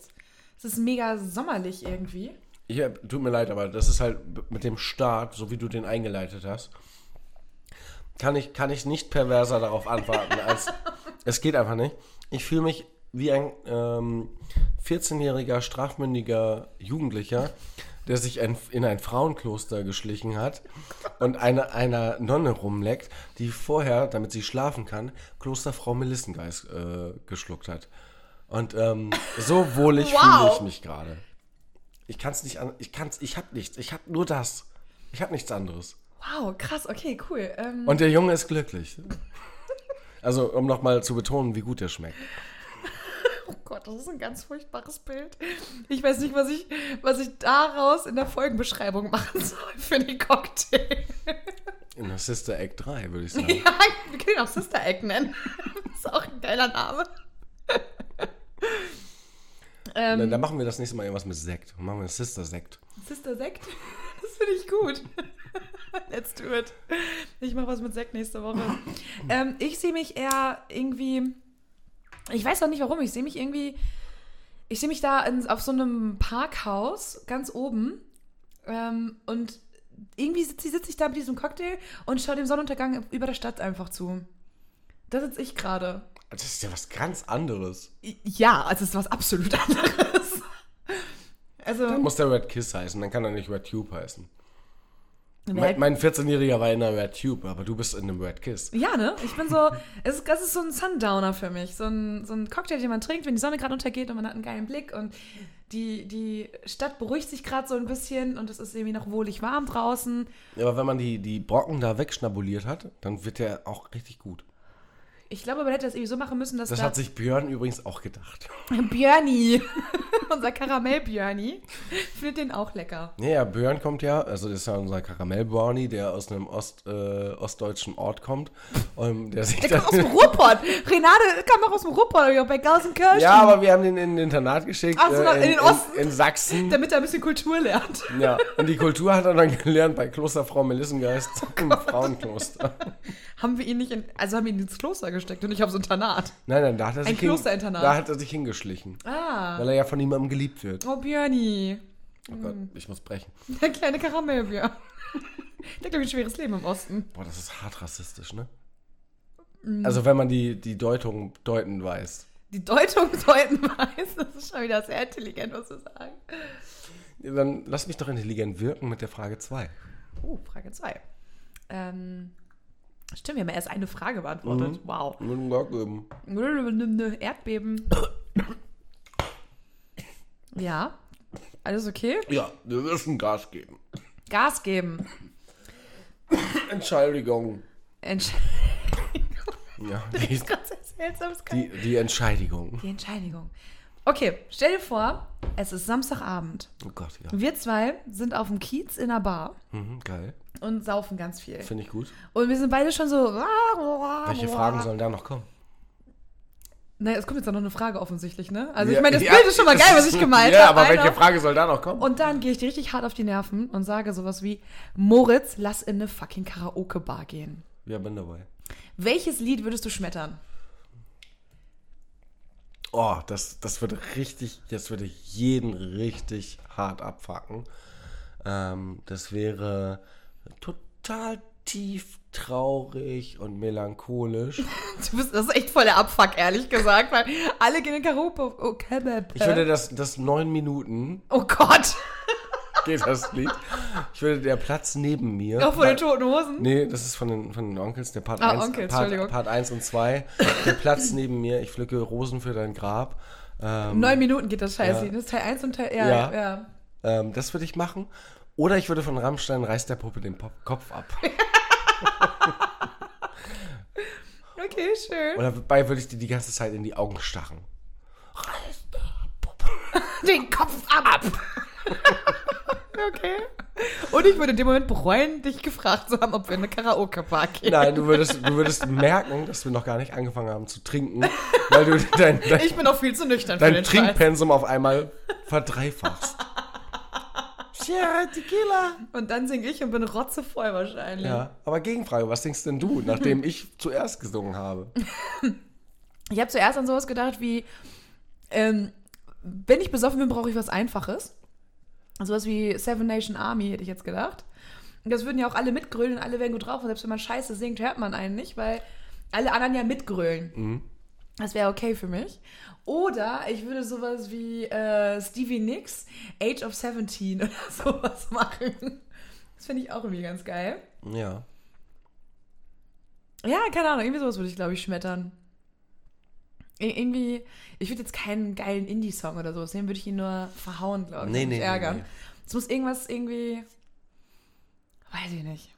Es ist mega sommerlich irgendwie. Hab- tut mir leid, aber das ist halt mit dem Start, so wie du den eingeleitet hast, kann ich, kann ich nicht perverser darauf antworten, als es geht einfach nicht. Ich fühle mich wie ein ähm, 14-jähriger, strafmündiger Jugendlicher, der sich ein, in ein Frauenkloster geschlichen hat und eine, einer Nonne rumleckt, die vorher, damit sie schlafen kann, Klosterfrau Melissengeist äh, geschluckt hat. Und ähm, so wohlig Wow. fühle ich mich gerade. Ich kann es nicht an. Ich kann's, ich hab nichts. Ich hab nur das. Ich hab nichts anderes. Wow, krass, okay, cool. Ähm, Und der Junge ist glücklich. Also, um nochmal zu betonen, wie gut er schmeckt. oh Gott, das ist ein ganz furchtbares Bild. Ich weiß nicht, was ich, was ich daraus in der Folgenbeschreibung machen soll für den Cocktail. In der Sister Act 3, würde ich sagen. Ja, wir können ihn auch Sister Egg nennen. ist auch ein geiler Name. Dann, ähm, dann machen wir das nächste Mal irgendwas mit Sekt. Dann machen wir Sister Sekt. Sister Sekt? Das finde ich gut. Let's do it. Ich mache was mit Sekt nächste Woche. ähm, ich sehe mich eher irgendwie. Ich weiß auch nicht warum. Ich sehe mich irgendwie. Ich sehe mich da in, auf so einem Parkhaus ganz oben. Ähm, und irgendwie sitze sitz ich da mit diesem Cocktail und schaue dem Sonnenuntergang über der Stadt einfach zu. Da sitze ich gerade. Das ist ja was ganz anderes. Ja, also es ist was absolut anderes. Also, Dann muss der Red Kiss heißen, dann kann er nicht Red Tube heißen. Mein, mein 14-Jähriger war in einer Red Tube, aber du bist in einem Red Kiss. Ja, ne? Ich bin so, es ist, das ist so ein Sundowner für mich. So ein, so ein Cocktail, den man trinkt, wenn die Sonne gerade untergeht und man hat einen geilen Blick und die, die Stadt beruhigt sich gerade so ein bisschen und es ist irgendwie noch wohlig warm draußen. Ja, aber wenn man die, die Brocken da wegschnabuliert hat, dann wird der auch richtig gut. Ich glaube, man hätte das irgendwie so machen müssen, dass Das da hat sich Björn übrigens auch gedacht. Björni, unser Karamell-Björni, findet den auch lecker. Ja, ja, Björn kommt ja, also das ist ja unser Karamell-Brownie, der aus einem Ost, äh, ostdeutschen Ort kommt. Und der sich Der kommt aus dem Ruhrpott. Renate kam auch aus dem Ruhrpott, oder bei Gelsenkirchen. ja, aber wir haben den in ein Internat geschickt. Ach so, äh, in den Osten. In, in Sachsen. Damit er ein bisschen Kultur lernt. Ja, und die Kultur hat er dann gelernt bei Klosterfrau Melissengeist Oh im Frauenkloster. Haben wir ihn nicht in, also haben wir ihn ins Kloster gesteckt und nicht aufs Internat. Nein, nein, da hat er sich, Ein Klosterinternat. da hat er sich hingeschlichen. Ah. Weil er ja von niemandem geliebt wird. Oh, Björni. Oh Gott, ich muss brechen. Der kleine Karamellbjörn. Der hat, glaube ich, ein schweres Leben im Osten. Boah, das ist hart rassistisch, ne? Mm. Also wenn man die, die Deutung deuten weiß. Die Deutung deuten weiß, das ist schon wieder sehr intelligent, was zu sagen. Dann lass mich doch intelligent wirken mit der Frage 2. Oh, Frage 2. Ähm, stimmt, wir haben ja erst eine Frage beantwortet. Wow. Erdbeben. Ja, alles okay? Ja, wir müssen Gas geben. Gas geben. Entschuldigung. Entsch Ja, das die, ist seltsam. das die, die Entscheidigung. Die Entscheidigung. Okay, stell dir vor, es ist Samstagabend. Oh Gott, ja. Wir zwei sind auf dem Kiez in einer Bar Mhm, geil. Und saufen ganz viel. Finde ich gut. Und wir sind beide schon so. Welche Fragen sollen da noch kommen? Naja, es kommt jetzt auch noch eine Frage offensichtlich, ne? Also Ja, ich meine, das ja. Bild ist schon mal geil, was ich gemeint Ja, habe. aber welche. Frage soll da noch kommen? Und dann gehe ich dir richtig hart auf die Nerven und sage sowas wie, Moritz, lass in eine fucking Karaoke-Bar gehen. Ja, bin dabei. Welches Lied würdest du schmettern? Oh, das, das würde richtig, das würde jeden richtig hart abfacken. Ähm, das wäre total tief traurig und melancholisch. Du bist, das ist echt voll der Abfuck, ehrlich gesagt, weil alle gehen in Karaoke. Oh, Kebab. Ich würde das, das neun Minuten oh Gott. geht das Lied. Ich würde der Platz neben mir. Auch von den Toten Hosen? Nee, das ist von den, von den Onkels, der Part Ah, 1, Onkels, Part. Part 1 und 2. Der Platz neben mir, ich pflücke Rosen für dein Grab. Ähm, Neun Minuten geht das Scheißlied. Ja. Das ist Teil 1 und Teil. Ja, Ja. ja. ähm, das würde ich machen. Oder ich würde von Rammstein Reiß der Puppe den Pop Kopf ab. Okay, schön. Und dabei würde ich dir die ganze Zeit in die Augen starren. Den Kopf ab. okay. Und ich würde in dem Moment bereuen, dich gefragt zu haben, ob wir in eine Karaoke-Bar gehen. Nein, du würdest, du würdest merken, dass wir noch gar nicht angefangen haben zu trinken, weil du dein, dein, Ich bin auch viel zu nüchtern für dein den Scheiß. Trinkpensum auf einmal verdreifachst. Sierra Tequila. Und dann singe ich und bin rotzevoll wahrscheinlich. Ja, aber Gegenfrage, was denkst denn du, nachdem ich zuerst gesungen habe? Ich habe zuerst an sowas gedacht wie, ähm, wenn ich besoffen bin, brauche ich was Einfaches. Sowas wie Seven Nation Army, hätte ich jetzt gedacht. Und das würden ja auch alle mitgrölen und alle wären gut drauf. Und selbst wenn man scheiße singt, hört man einen nicht, weil alle anderen ja mitgrölen. Das wäre okay für mich. Oder ich würde sowas wie äh, Stevie Nicks, Age of 17 oder sowas machen. Das finde ich auch irgendwie ganz geil. Ja. Ja, keine Ahnung, irgendwie sowas würde ich, glaube ich, schmettern. Ir irgendwie, ich würde jetzt keinen geilen Indie-Song oder sowas nehmen, würde ich ihn nur verhauen, glaube ich. Nee, nee, nee, ärgern. nee. Es muss irgendwas irgendwie, weiß ich nicht.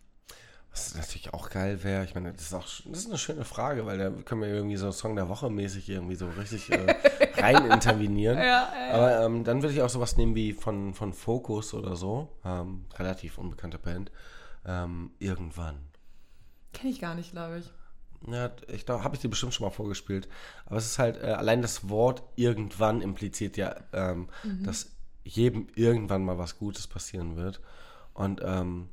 Was natürlich auch geil wäre, ich meine, das ist auch das ist eine schöne Frage, weil da können wir irgendwie so Song der Woche mäßig irgendwie so richtig äh, rein intervenieren. Ja, ja, ja. Aber ähm, dann würde ich auch sowas nehmen wie von, von Focus oder so, ähm, relativ unbekannte Band. Ähm, irgendwann. Kenne ich gar nicht, glaube ich. Ja, ich glaube, habe ich dir bestimmt schon mal vorgespielt. Aber es ist halt, äh, allein das Wort irgendwann impliziert ja, ähm, dass jedem irgendwann mal was Gutes passieren wird. Und ähm,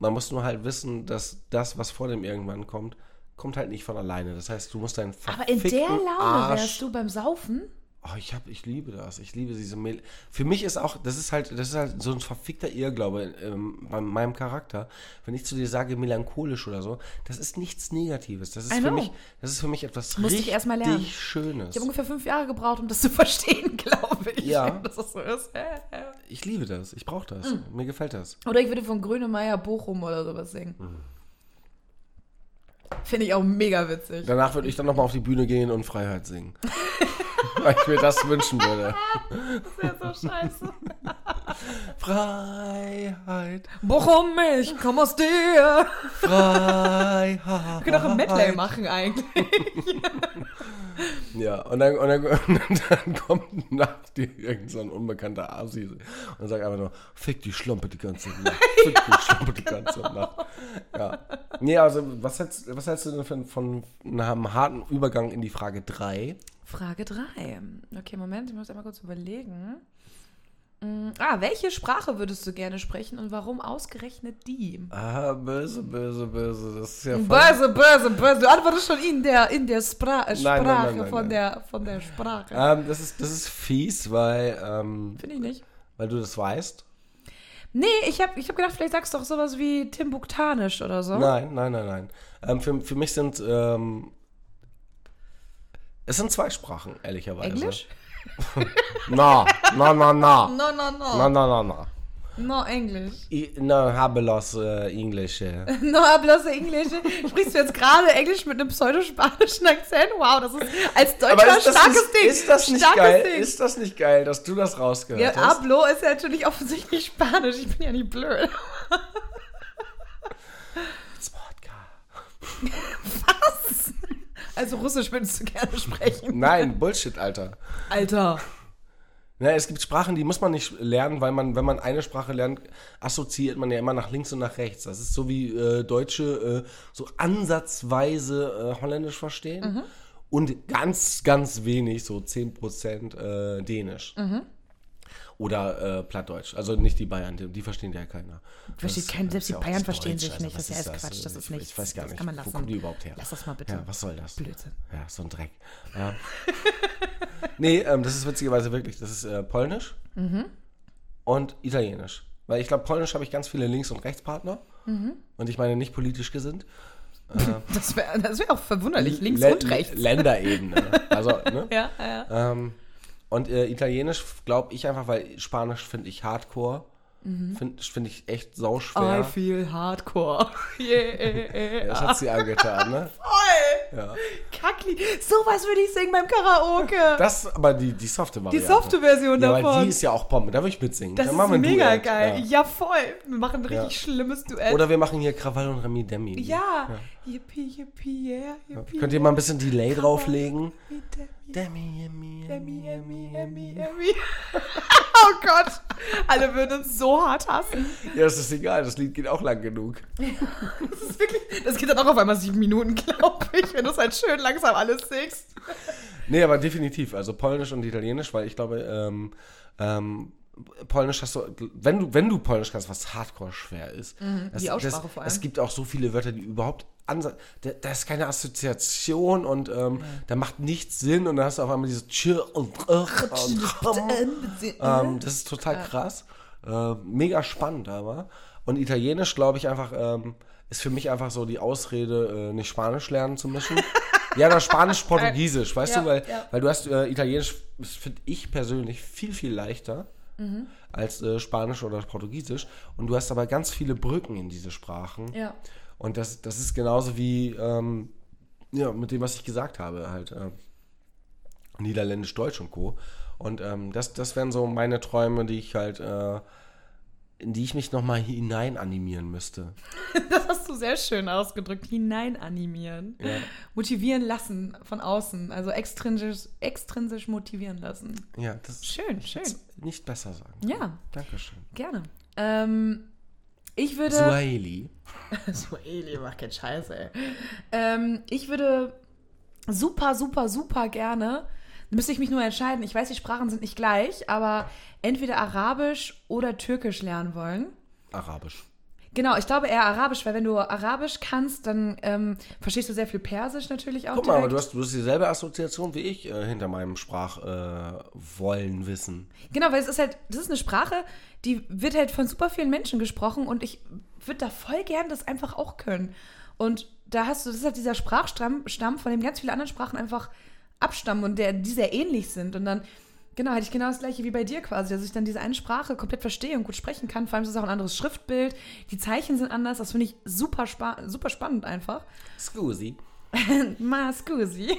man muss nur halt wissen, dass das, was vor dem irgendwann kommt, kommt halt nicht von alleine. Das heißt, du musst deinen Aber in der Laune Arsch wärst du beim Saufen? Oh, ich hab, ich liebe das. Ich liebe diese Mel Für mich ist auch, das ist halt, das ist halt so ein verfickter Irrglaube ähm, bei meinem Charakter. Wenn ich zu dir sage melancholisch oder so, das ist nichts Negatives. Das ist für mich, das ist für mich etwas ich richtig erst mal lernen. Schönes. Ich habe ungefähr fünf Jahre gebraucht, um das zu verstehen, glaube ich. Ja. Dass das so ist. Ich liebe das. Ich brauche das. Hm. Mir gefällt das. Oder ich würde von Grönemeyer Bochum oder sowas singen. Hm. Finde ich auch mega witzig. Danach würde ich dann nochmal auf die Bühne gehen und Freiheit singen. Weil ich mir das wünschen würde. Das wäre so scheiße. Freiheit. Bochum, ich komm aus dir. Freiheit. Wir können auch ein Medley machen eigentlich. Ja, und dann, und dann, und dann kommt nach dir irgend so unbekannter Asi und sagt einfach nur, fick die Schlampe die ganze Nacht. Fick die Schlampe die ganze Nacht. Ja. Nee, also was hältst, was hältst du denn von, von einem harten Übergang in die Frage 3? Frage 3. Okay, Moment, ich muss einmal kurz überlegen. Mm, Ah, welche Sprache würdest du gerne sprechen und warum ausgerechnet die? Ah, böse, böse, böse. Das ist ja voll... Böse, böse, böse. Du antwortest schon in der, in der Spra äh, Nein, Sprache nein, nein, von. Der, von der Sprache. Ähm, das, ist, das ist fies, weil, ähm, Finde ich nicht. weil du das weißt. Nee, ich habe ich hab gedacht, vielleicht sagst du doch sowas wie Timbuktanisch oder so. Nein, nein, nein, nein. Ähm, für, für mich sind... Ähm, es sind zwei Sprachen, ehrlicherweise. Englisch? Na, na, na, na. No, no, no. Na, na, na, na. No Englisch. I, no, habelos äh, English. Äh. No hablas Englisch. Sprichst du jetzt gerade Englisch mit einem pseudospanischen Akzent? Wow, das ist als Deutscher ein starkes nicht, Ding. ist das nicht starkes geil? Ding. Ist das nicht geil, dass du das rausgehört ja, hast? hablo ist ja natürlich offensichtlich Spanisch. Ich bin ja nicht blöd. Vodka. Also Russisch würdest du gerne sprechen. Nein, Bullshit, Alter. Alter. Na, es gibt Sprachen, die muss man nicht lernen, weil man, wenn man eine Sprache lernt, assoziiert man ja immer nach links und nach rechts. Das ist so wie äh, Deutsche äh, so ansatzweise äh, Holländisch verstehen. und ganz, ganz wenig, so 10% äh, Dänisch. Mhm. Oder äh, Plattdeutsch. Also nicht die Bayern, die, die verstehen ja keiner. Versteht Das- kein, selbst die ja Bayern verstehen Deutsch. sich Also nicht. Das ist ja erst Quatsch. Das ist Ich- nicht. Ich weiß gar nicht, kann man wo lassen. kommen die überhaupt her? Lass das mal bitte. Ja, was soll das? Blödsinn. Ja, so ein Dreck. Ja. nee, ähm, das ist witzigerweise wirklich, das ist äh, Polnisch Mhm. und Italienisch. Weil ich glaube, Polnisch habe ich ganz viele Links- und Rechtspartner. Mhm. Und ich meine nicht politisch gesinnt. Das wäre wär auch verwunderlich. Links Lä- und rechts. Länderebene. Also, ne? Ja, ja. Ähm, und äh, Italienisch glaube ich einfach, weil Spanisch finde ich hardcore. Finde find ich echt sauschwer. Mhm. I feel hardcore. Yeah. das hat sie angetan, ne? Voll. Ja. Kackli. Sowas würde ich singen beim Karaoke. Das aber die, die softe Die Variante. softe Version Ja, weil davon. die ist ja auch Bombe, da würde ich mitsingen. das Dann ist mega Duett, geil. Ja. Ja. voll. Wir machen ein richtig Ja. schlimmes Duett. Oder wir machen hier Krawall und Remi Demi. ja. Yippie, yippie, yeah, yippie. Könnt ihr mal ein bisschen Delay drauflegen? Demi, Demi, Demi, Demi, Demi, Demi. Oh Gott. Alle würden uns so hart hassen. Ja, das ist egal, das Lied geht auch lang genug. Das ist wirklich, das geht dann auch auf einmal sieben Minuten, glaube ich, wenn du es halt schön langsam alles singst. Nee, aber definitiv. Also Polnisch und Italienisch, weil ich glaube, ähm, ähm, Polnisch hast du, wenn du, wenn du Polnisch kannst, was hardcore schwer ist. das, Mhm, die Aussprache das, vor allem. Es gibt auch so viele Wörter, die überhaupt ansa da, da ist keine Assoziation und ähm, da macht nichts Sinn und dann hast du auf einmal dieses und ähm, Das ist total krass. Äh, mega spannend aber. Und Italienisch, glaube ich, einfach, ähm, ist für mich einfach so die Ausrede, äh, nicht Spanisch lernen zu müssen. ja, oder Spanisch-Portugiesisch, weißt Ja, du, weil, ja. weil du hast äh, Italienisch, finde ich persönlich viel, viel leichter Mhm. als äh, Spanisch oder Portugiesisch. Und du hast aber ganz viele Brücken in diese Sprachen. Ja. Und das, das ist genauso wie ähm, ja, mit dem, was ich gesagt habe, halt äh, Niederländisch, Deutsch und Co. Und ähm, das, das wären so meine Träume, die ich halt, äh, in die ich mich nochmal hinein animieren müsste. Das hast du sehr schön ausgedrückt. Hineinanimieren. Ja. Motivieren lassen von außen. Also extrinsisch, extrinsisch motivieren lassen. Ja, das Schön, schön. nicht besser sagen. Ja, Dankeschön. gerne. Ähm, ich würde. Suaheli. Sueli, mach keinen Scheiße, ey. Ähm, ich würde super, super, super gerne. Müsste ich mich nur entscheiden. Ich weiß, die Sprachen sind nicht gleich, aber entweder Arabisch oder Türkisch lernen wollen. Arabisch. Genau, ich glaube eher Arabisch, weil wenn du Arabisch kannst, dann ähm, verstehst du sehr viel Persisch natürlich auch. Guck mal, aber direkt. du hast, du hast dieselbe Assoziation wie ich äh, hinter meinem Sprachwollen äh, wissen. Genau, weil es ist halt, das ist eine Sprache, die wird halt von super vielen Menschen gesprochen und ich würde da voll gern das einfach auch können. Und da hast du, das ist halt dieser Sprachstamm, Stamm, von dem ganz viele andere Sprachen einfach abstammen und der, die sehr ähnlich sind. Und dann, genau, hätte ich genau das gleiche wie bei dir quasi, dass ich dann diese eine Sprache komplett verstehe und gut sprechen kann. Vor allem ist es auch ein anderes Schriftbild, die Zeichen sind anders, das finde ich super, spa super spannend einfach. Scusi. Ma scusi.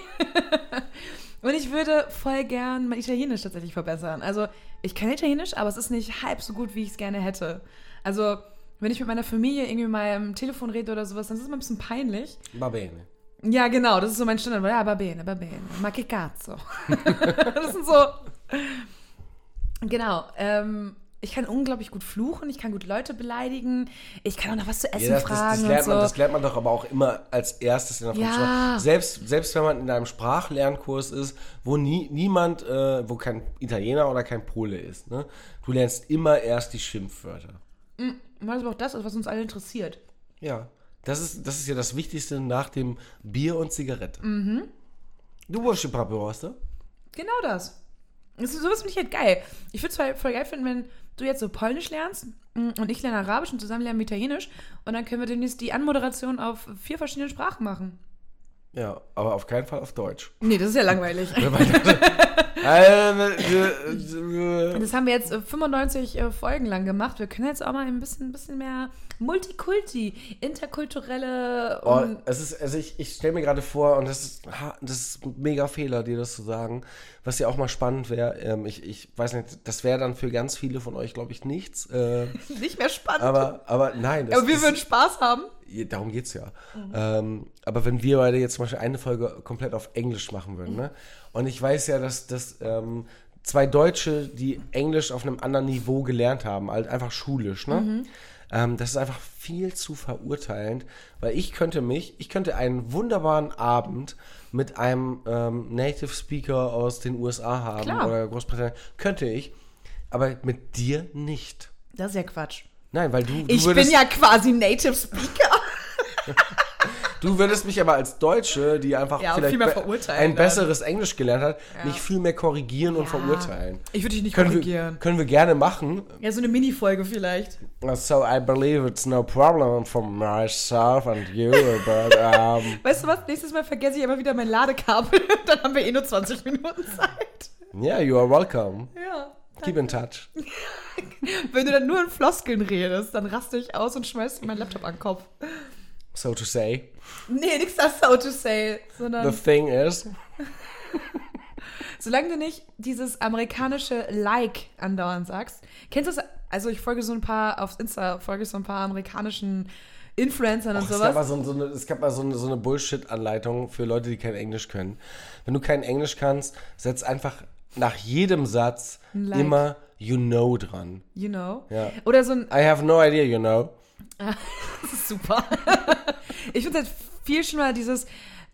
Und ich würde voll gern mein Italienisch tatsächlich verbessern. Also, ich kann Italienisch, aber es ist nicht halb so gut, wie ich es gerne hätte. Also, wenn ich mit meiner Familie irgendwie mal am Telefon rede oder sowas, dann ist es immer ein bisschen peinlich. Va bene. Ja, genau, das ist so mein Standard. Ja, va bene, va bene. Ma che cazzo. das sind so. Genau. Ähm, ich kann unglaublich gut fluchen, ich kann gut Leute beleidigen, ich kann auch nach was zu essen Ja, das, das, fragen das, lernt und man, so. das lernt man doch aber auch immer als erstes in der Ja. Selbst, selbst wenn man in einem Sprachlernkurs ist, wo nie, niemand, äh, wo kein Italiener oder kein Pole ist, ne? du lernst immer erst die Schimpfwörter. Weil es aber auch das ist, was uns alle interessiert. Ja, das ist, das ist ja das Wichtigste nach dem Bier und Zigarette. Mhm. Du wusste Papiroste? Genau das. Das ist, sowas finde ich halt geil. Ich würde es voll, geil finden, wenn du jetzt so Polnisch lernst mm, und ich lerne Arabisch und zusammen lernen Italienisch und dann können wir demnächst die Anmoderation auf vier verschiedene Sprachen machen. Ja, aber auf keinen Fall auf Deutsch. Nee, das ist ja langweilig. Äh, Das haben wir jetzt äh, 95 äh, Folgen lang gemacht. Wir können jetzt auch mal ein bisschen, ein bisschen mehr Multikulti, interkulturelle. Oh, es ist, also ich, ich stelle mir gerade vor, und das ist, das ist ein mega Fehler, dir das zu sagen, was ja auch mal spannend wäre. Ähm, ich, ich weiß nicht, das wäre dann für ganz viele von euch, glaube ich, nichts. Äh, nicht mehr spannend. aber, aber nein, das aber wir ist, würden Spaß haben. Darum geht's ja. Ähm, aber wenn wir beide jetzt zum Beispiel eine Folge komplett auf Englisch machen würden, ne? Und ich weiß ja, dass, dass ähm, zwei Deutsche, die Englisch auf einem anderen Niveau gelernt haben, halt einfach schulisch, ne? ähm, das ist einfach viel zu verurteilend, weil ich könnte mich, ich könnte einen wunderbaren Abend mit einem ähm, Native Speaker aus den USA haben Klar. oder Großbritannien, könnte ich, aber mit dir nicht. Das ist ja Quatsch. Nein, weil du, du Ich bin ja quasi Native Speaker. Du würdest mich aber als Deutsche, die einfach Ja, vielleicht be- ein dann. besseres Englisch gelernt hat, Ja. nicht viel mehr korrigieren und verurteilen. Ich würde dich nicht Können korrigieren. wir, können wir gerne machen. Ja, so eine Mini-Folge vielleicht. So I believe it's no problem for myself and you, but um, Weißt du was? Nächstes Mal vergesse ich aber wieder mein Ladekabel. Dann haben wir eh nur 20 Minuten Zeit. yeah, you are welcome. Ja. Keep in touch. Wenn du dann nur in Floskeln redest, dann raste ich aus und schmeiß meinen Laptop an den Kopf. So to say. Nee, nichts das so to say, sondern The thing is, solange du nicht dieses amerikanische Like andauernd sagst. Kennst du das? Also ich folge so ein paar, auf Insta folge so ein paar amerikanischen Influencern und es gab mal sowas. so, so eine, es gab mal so eine, so eine Bullshit-Anleitung für Leute, die kein Englisch können. Wenn du kein Englisch kannst, setz einfach nach jedem Satz Like. immer you know dran. You know? Ja. Oder so ein, I have no idea, you know. das ist super. ich finde halt viel schlimmer dieses,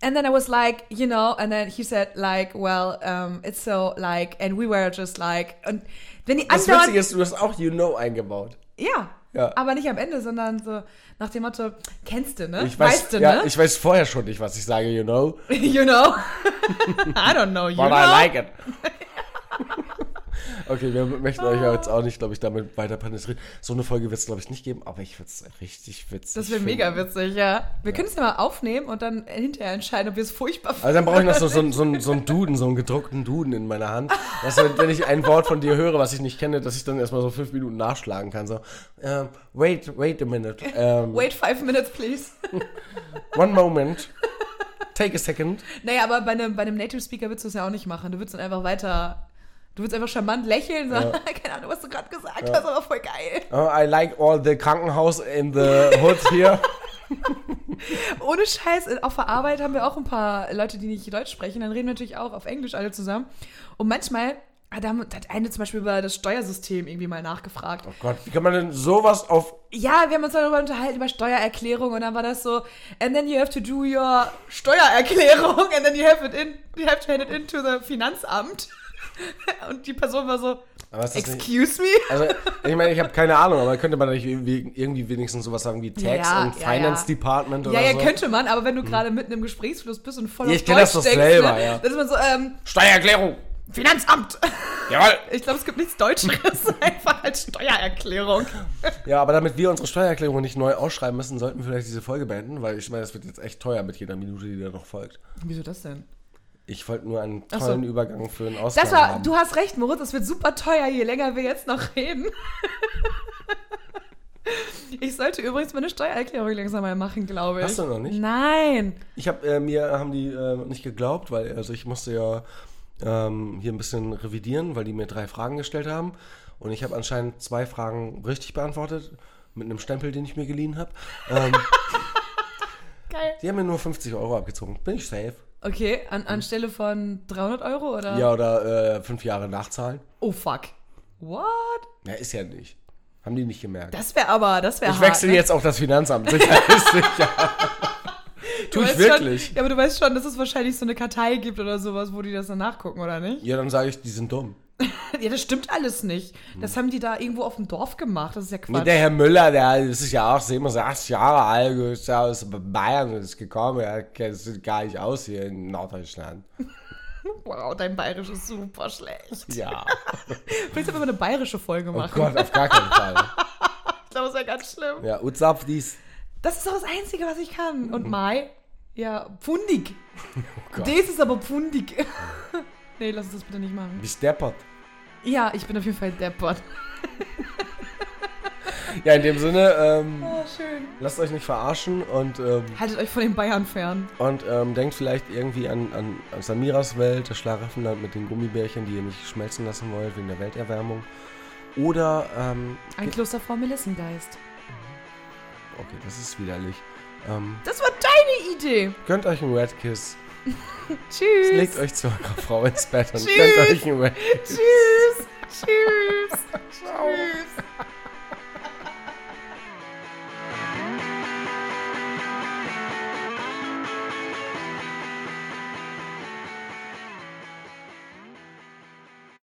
and then I was like, you know, and then he said like, well, um, it's so like, and we were just like, und wenn die Das andauernd, Witzige ist, du hast auch you know eingebaut. ja, Ja. aber nicht am Ende, sondern so nach dem Motto, kennst du, ne? Ich weiß, weißt du, ja, ne? ich weiß vorher schon nicht, was ich sage, you know. you know? I don't know, you But know? I like it. Okay, wir möchten euch ja jetzt auch nicht, glaube ich, damit weiter penetrieren. So eine Folge wird es, glaube ich, nicht geben, aber ich würde es richtig witzig Das wäre mega witzig, ja. Wir können es ja mal aufnehmen und dann hinterher entscheiden, ob wir es furchtbar finden. Also dann brauche ich noch so, so, so, so einen Duden, so einen gedruckten Duden in meiner Hand. Dass, wenn ich ein Wort von dir höre, was ich nicht kenne, dass ich dann erstmal so fünf Minuten nachschlagen kann. So, ähm, wait, wait a minute. Ähm, Wait five minutes, please. One moment. Take a second. Naja, aber bei einem, bei einem Native Speaker würdest du es ja auch nicht machen. Du würdest dann einfach weiter. Du würdest einfach charmant lächeln, sagen, keine Ahnung, was du gerade gesagt hast, aber voll geil. Oh, I like all the Krankenhaus in the hood here. Ohne Scheiß, auf der Arbeit haben wir auch ein paar Leute, die nicht Deutsch sprechen. Dann reden wir natürlich auch auf Englisch alle zusammen. Und manchmal hat da hat eine zum Beispiel über das Steuersystem irgendwie mal nachgefragt. Oh Gott, wie kann man denn sowas auf Ja, wir haben uns darüber unterhalten, über Steuererklärung und dann war das so, and then you have to do your Steuererklärung and then you have it in, you have to hand it into the Finanzamt. Und die Person war so, das nicht- excuse me? Also, ich meine, ich habe keine Ahnung, aber könnte man nicht irgendwie, irgendwie wenigstens sowas sagen wie Tax Ja, und ja, Finance ja. Department Ja, oder ja, so? könnte man, aber wenn du gerade mitten im Gesprächsfluss bist und voll Ja, auf ich kenn das doch denkst, selber, ne, ja. dann ist man so, ähm, Steuererklärung! Finanzamt. Jawohl! Ich glaube, es gibt nichts Deutscheres, einfach als Steuererklärung. Ja, aber damit wir unsere Steuererklärung nicht neu ausschreiben müssen, sollten wir vielleicht diese Folge beenden, weil ich meine, das wird jetzt echt teuer mit jeder Minute, die da noch folgt. Wieso das denn? Ich wollte nur einen Ach so. tollen Übergang für einen Ausgang Das war, haben. du hast recht, Moritz, das wird super teuer, je länger wir jetzt noch reden. Ich sollte übrigens meine Steuererklärung langsam mal machen, glaube ich. Hast du noch nicht? Nein. Ich habe äh, mir haben die äh, nicht geglaubt, weil also ich musste ja ähm, hier ein bisschen revidieren, weil die mir drei Fragen gestellt haben und ich habe anscheinend zwei Fragen richtig beantwortet mit einem Stempel, den ich mir geliehen habe. Ähm, Geil. die haben mir nur 50 Euro abgezogen. Bin ich safe? Okay, an, anstelle von 300 Euro oder? Ja, oder äh, fünf Jahre nachzahlen. Oh, fuck. What? Ja, ist ja nicht. Haben die nicht gemerkt. Das wäre aber, das wäre ich wechsle ne? jetzt auch das Finanzamt. Sicher ist sicher. Du Tu ich wirklich. Schon, ja, aber du weißt schon, dass es wahrscheinlich so eine Kartei gibt oder sowas, wo die das dann nachgucken, oder nicht? Ja, dann sage ich, die sind dumm. Ja, das stimmt alles nicht. Das haben die da irgendwo auf dem Dorf gemacht. Das ist ja Nee, Quatsch. der Herr Müller, der ist ja auch 87 Jahre alt, ist ja aus Bayern ist gekommen, er kennt sich gar nicht aus hier in Norddeutschland. wow, dein Bayerisch ist super schlecht. Ja. Vielleicht sollten wir mal eine bayerische Folge Oh machen. Gott, auf gar keinen Fall. Ich glaube, das wäre ganz schlimm. Ja, Uzap dies. Das ist doch das Einzige, was ich kann. Und Mai? Ja, pfundig. Oh Gott. Das ist aber pfundig. Nee, lass uns das bitte nicht machen. Wie steppert. Ja, ich bin auf jeden Fall deppert. Ja, in dem Sinne, ähm, Oh, schön. lasst euch nicht verarschen und, ähm, Haltet euch von den Bayern fern. und ähm, denkt vielleicht irgendwie an, an, an Samiras Welt, das Schlaraffenland mit den Gummibärchen, die ihr nicht schmelzen lassen wollt wegen der Welterwärmung. Oder, ähm, Ein Kloster vor Melissengeist. okay, das ist widerlich. Ähm, Das war deine Idee. gönnt euch einen Red Kiss. Tschüss. Legt euch zu eurer Frau ins Bett und könnt euch über. Tschüss. Tschüss. Tschüss. Tschüss.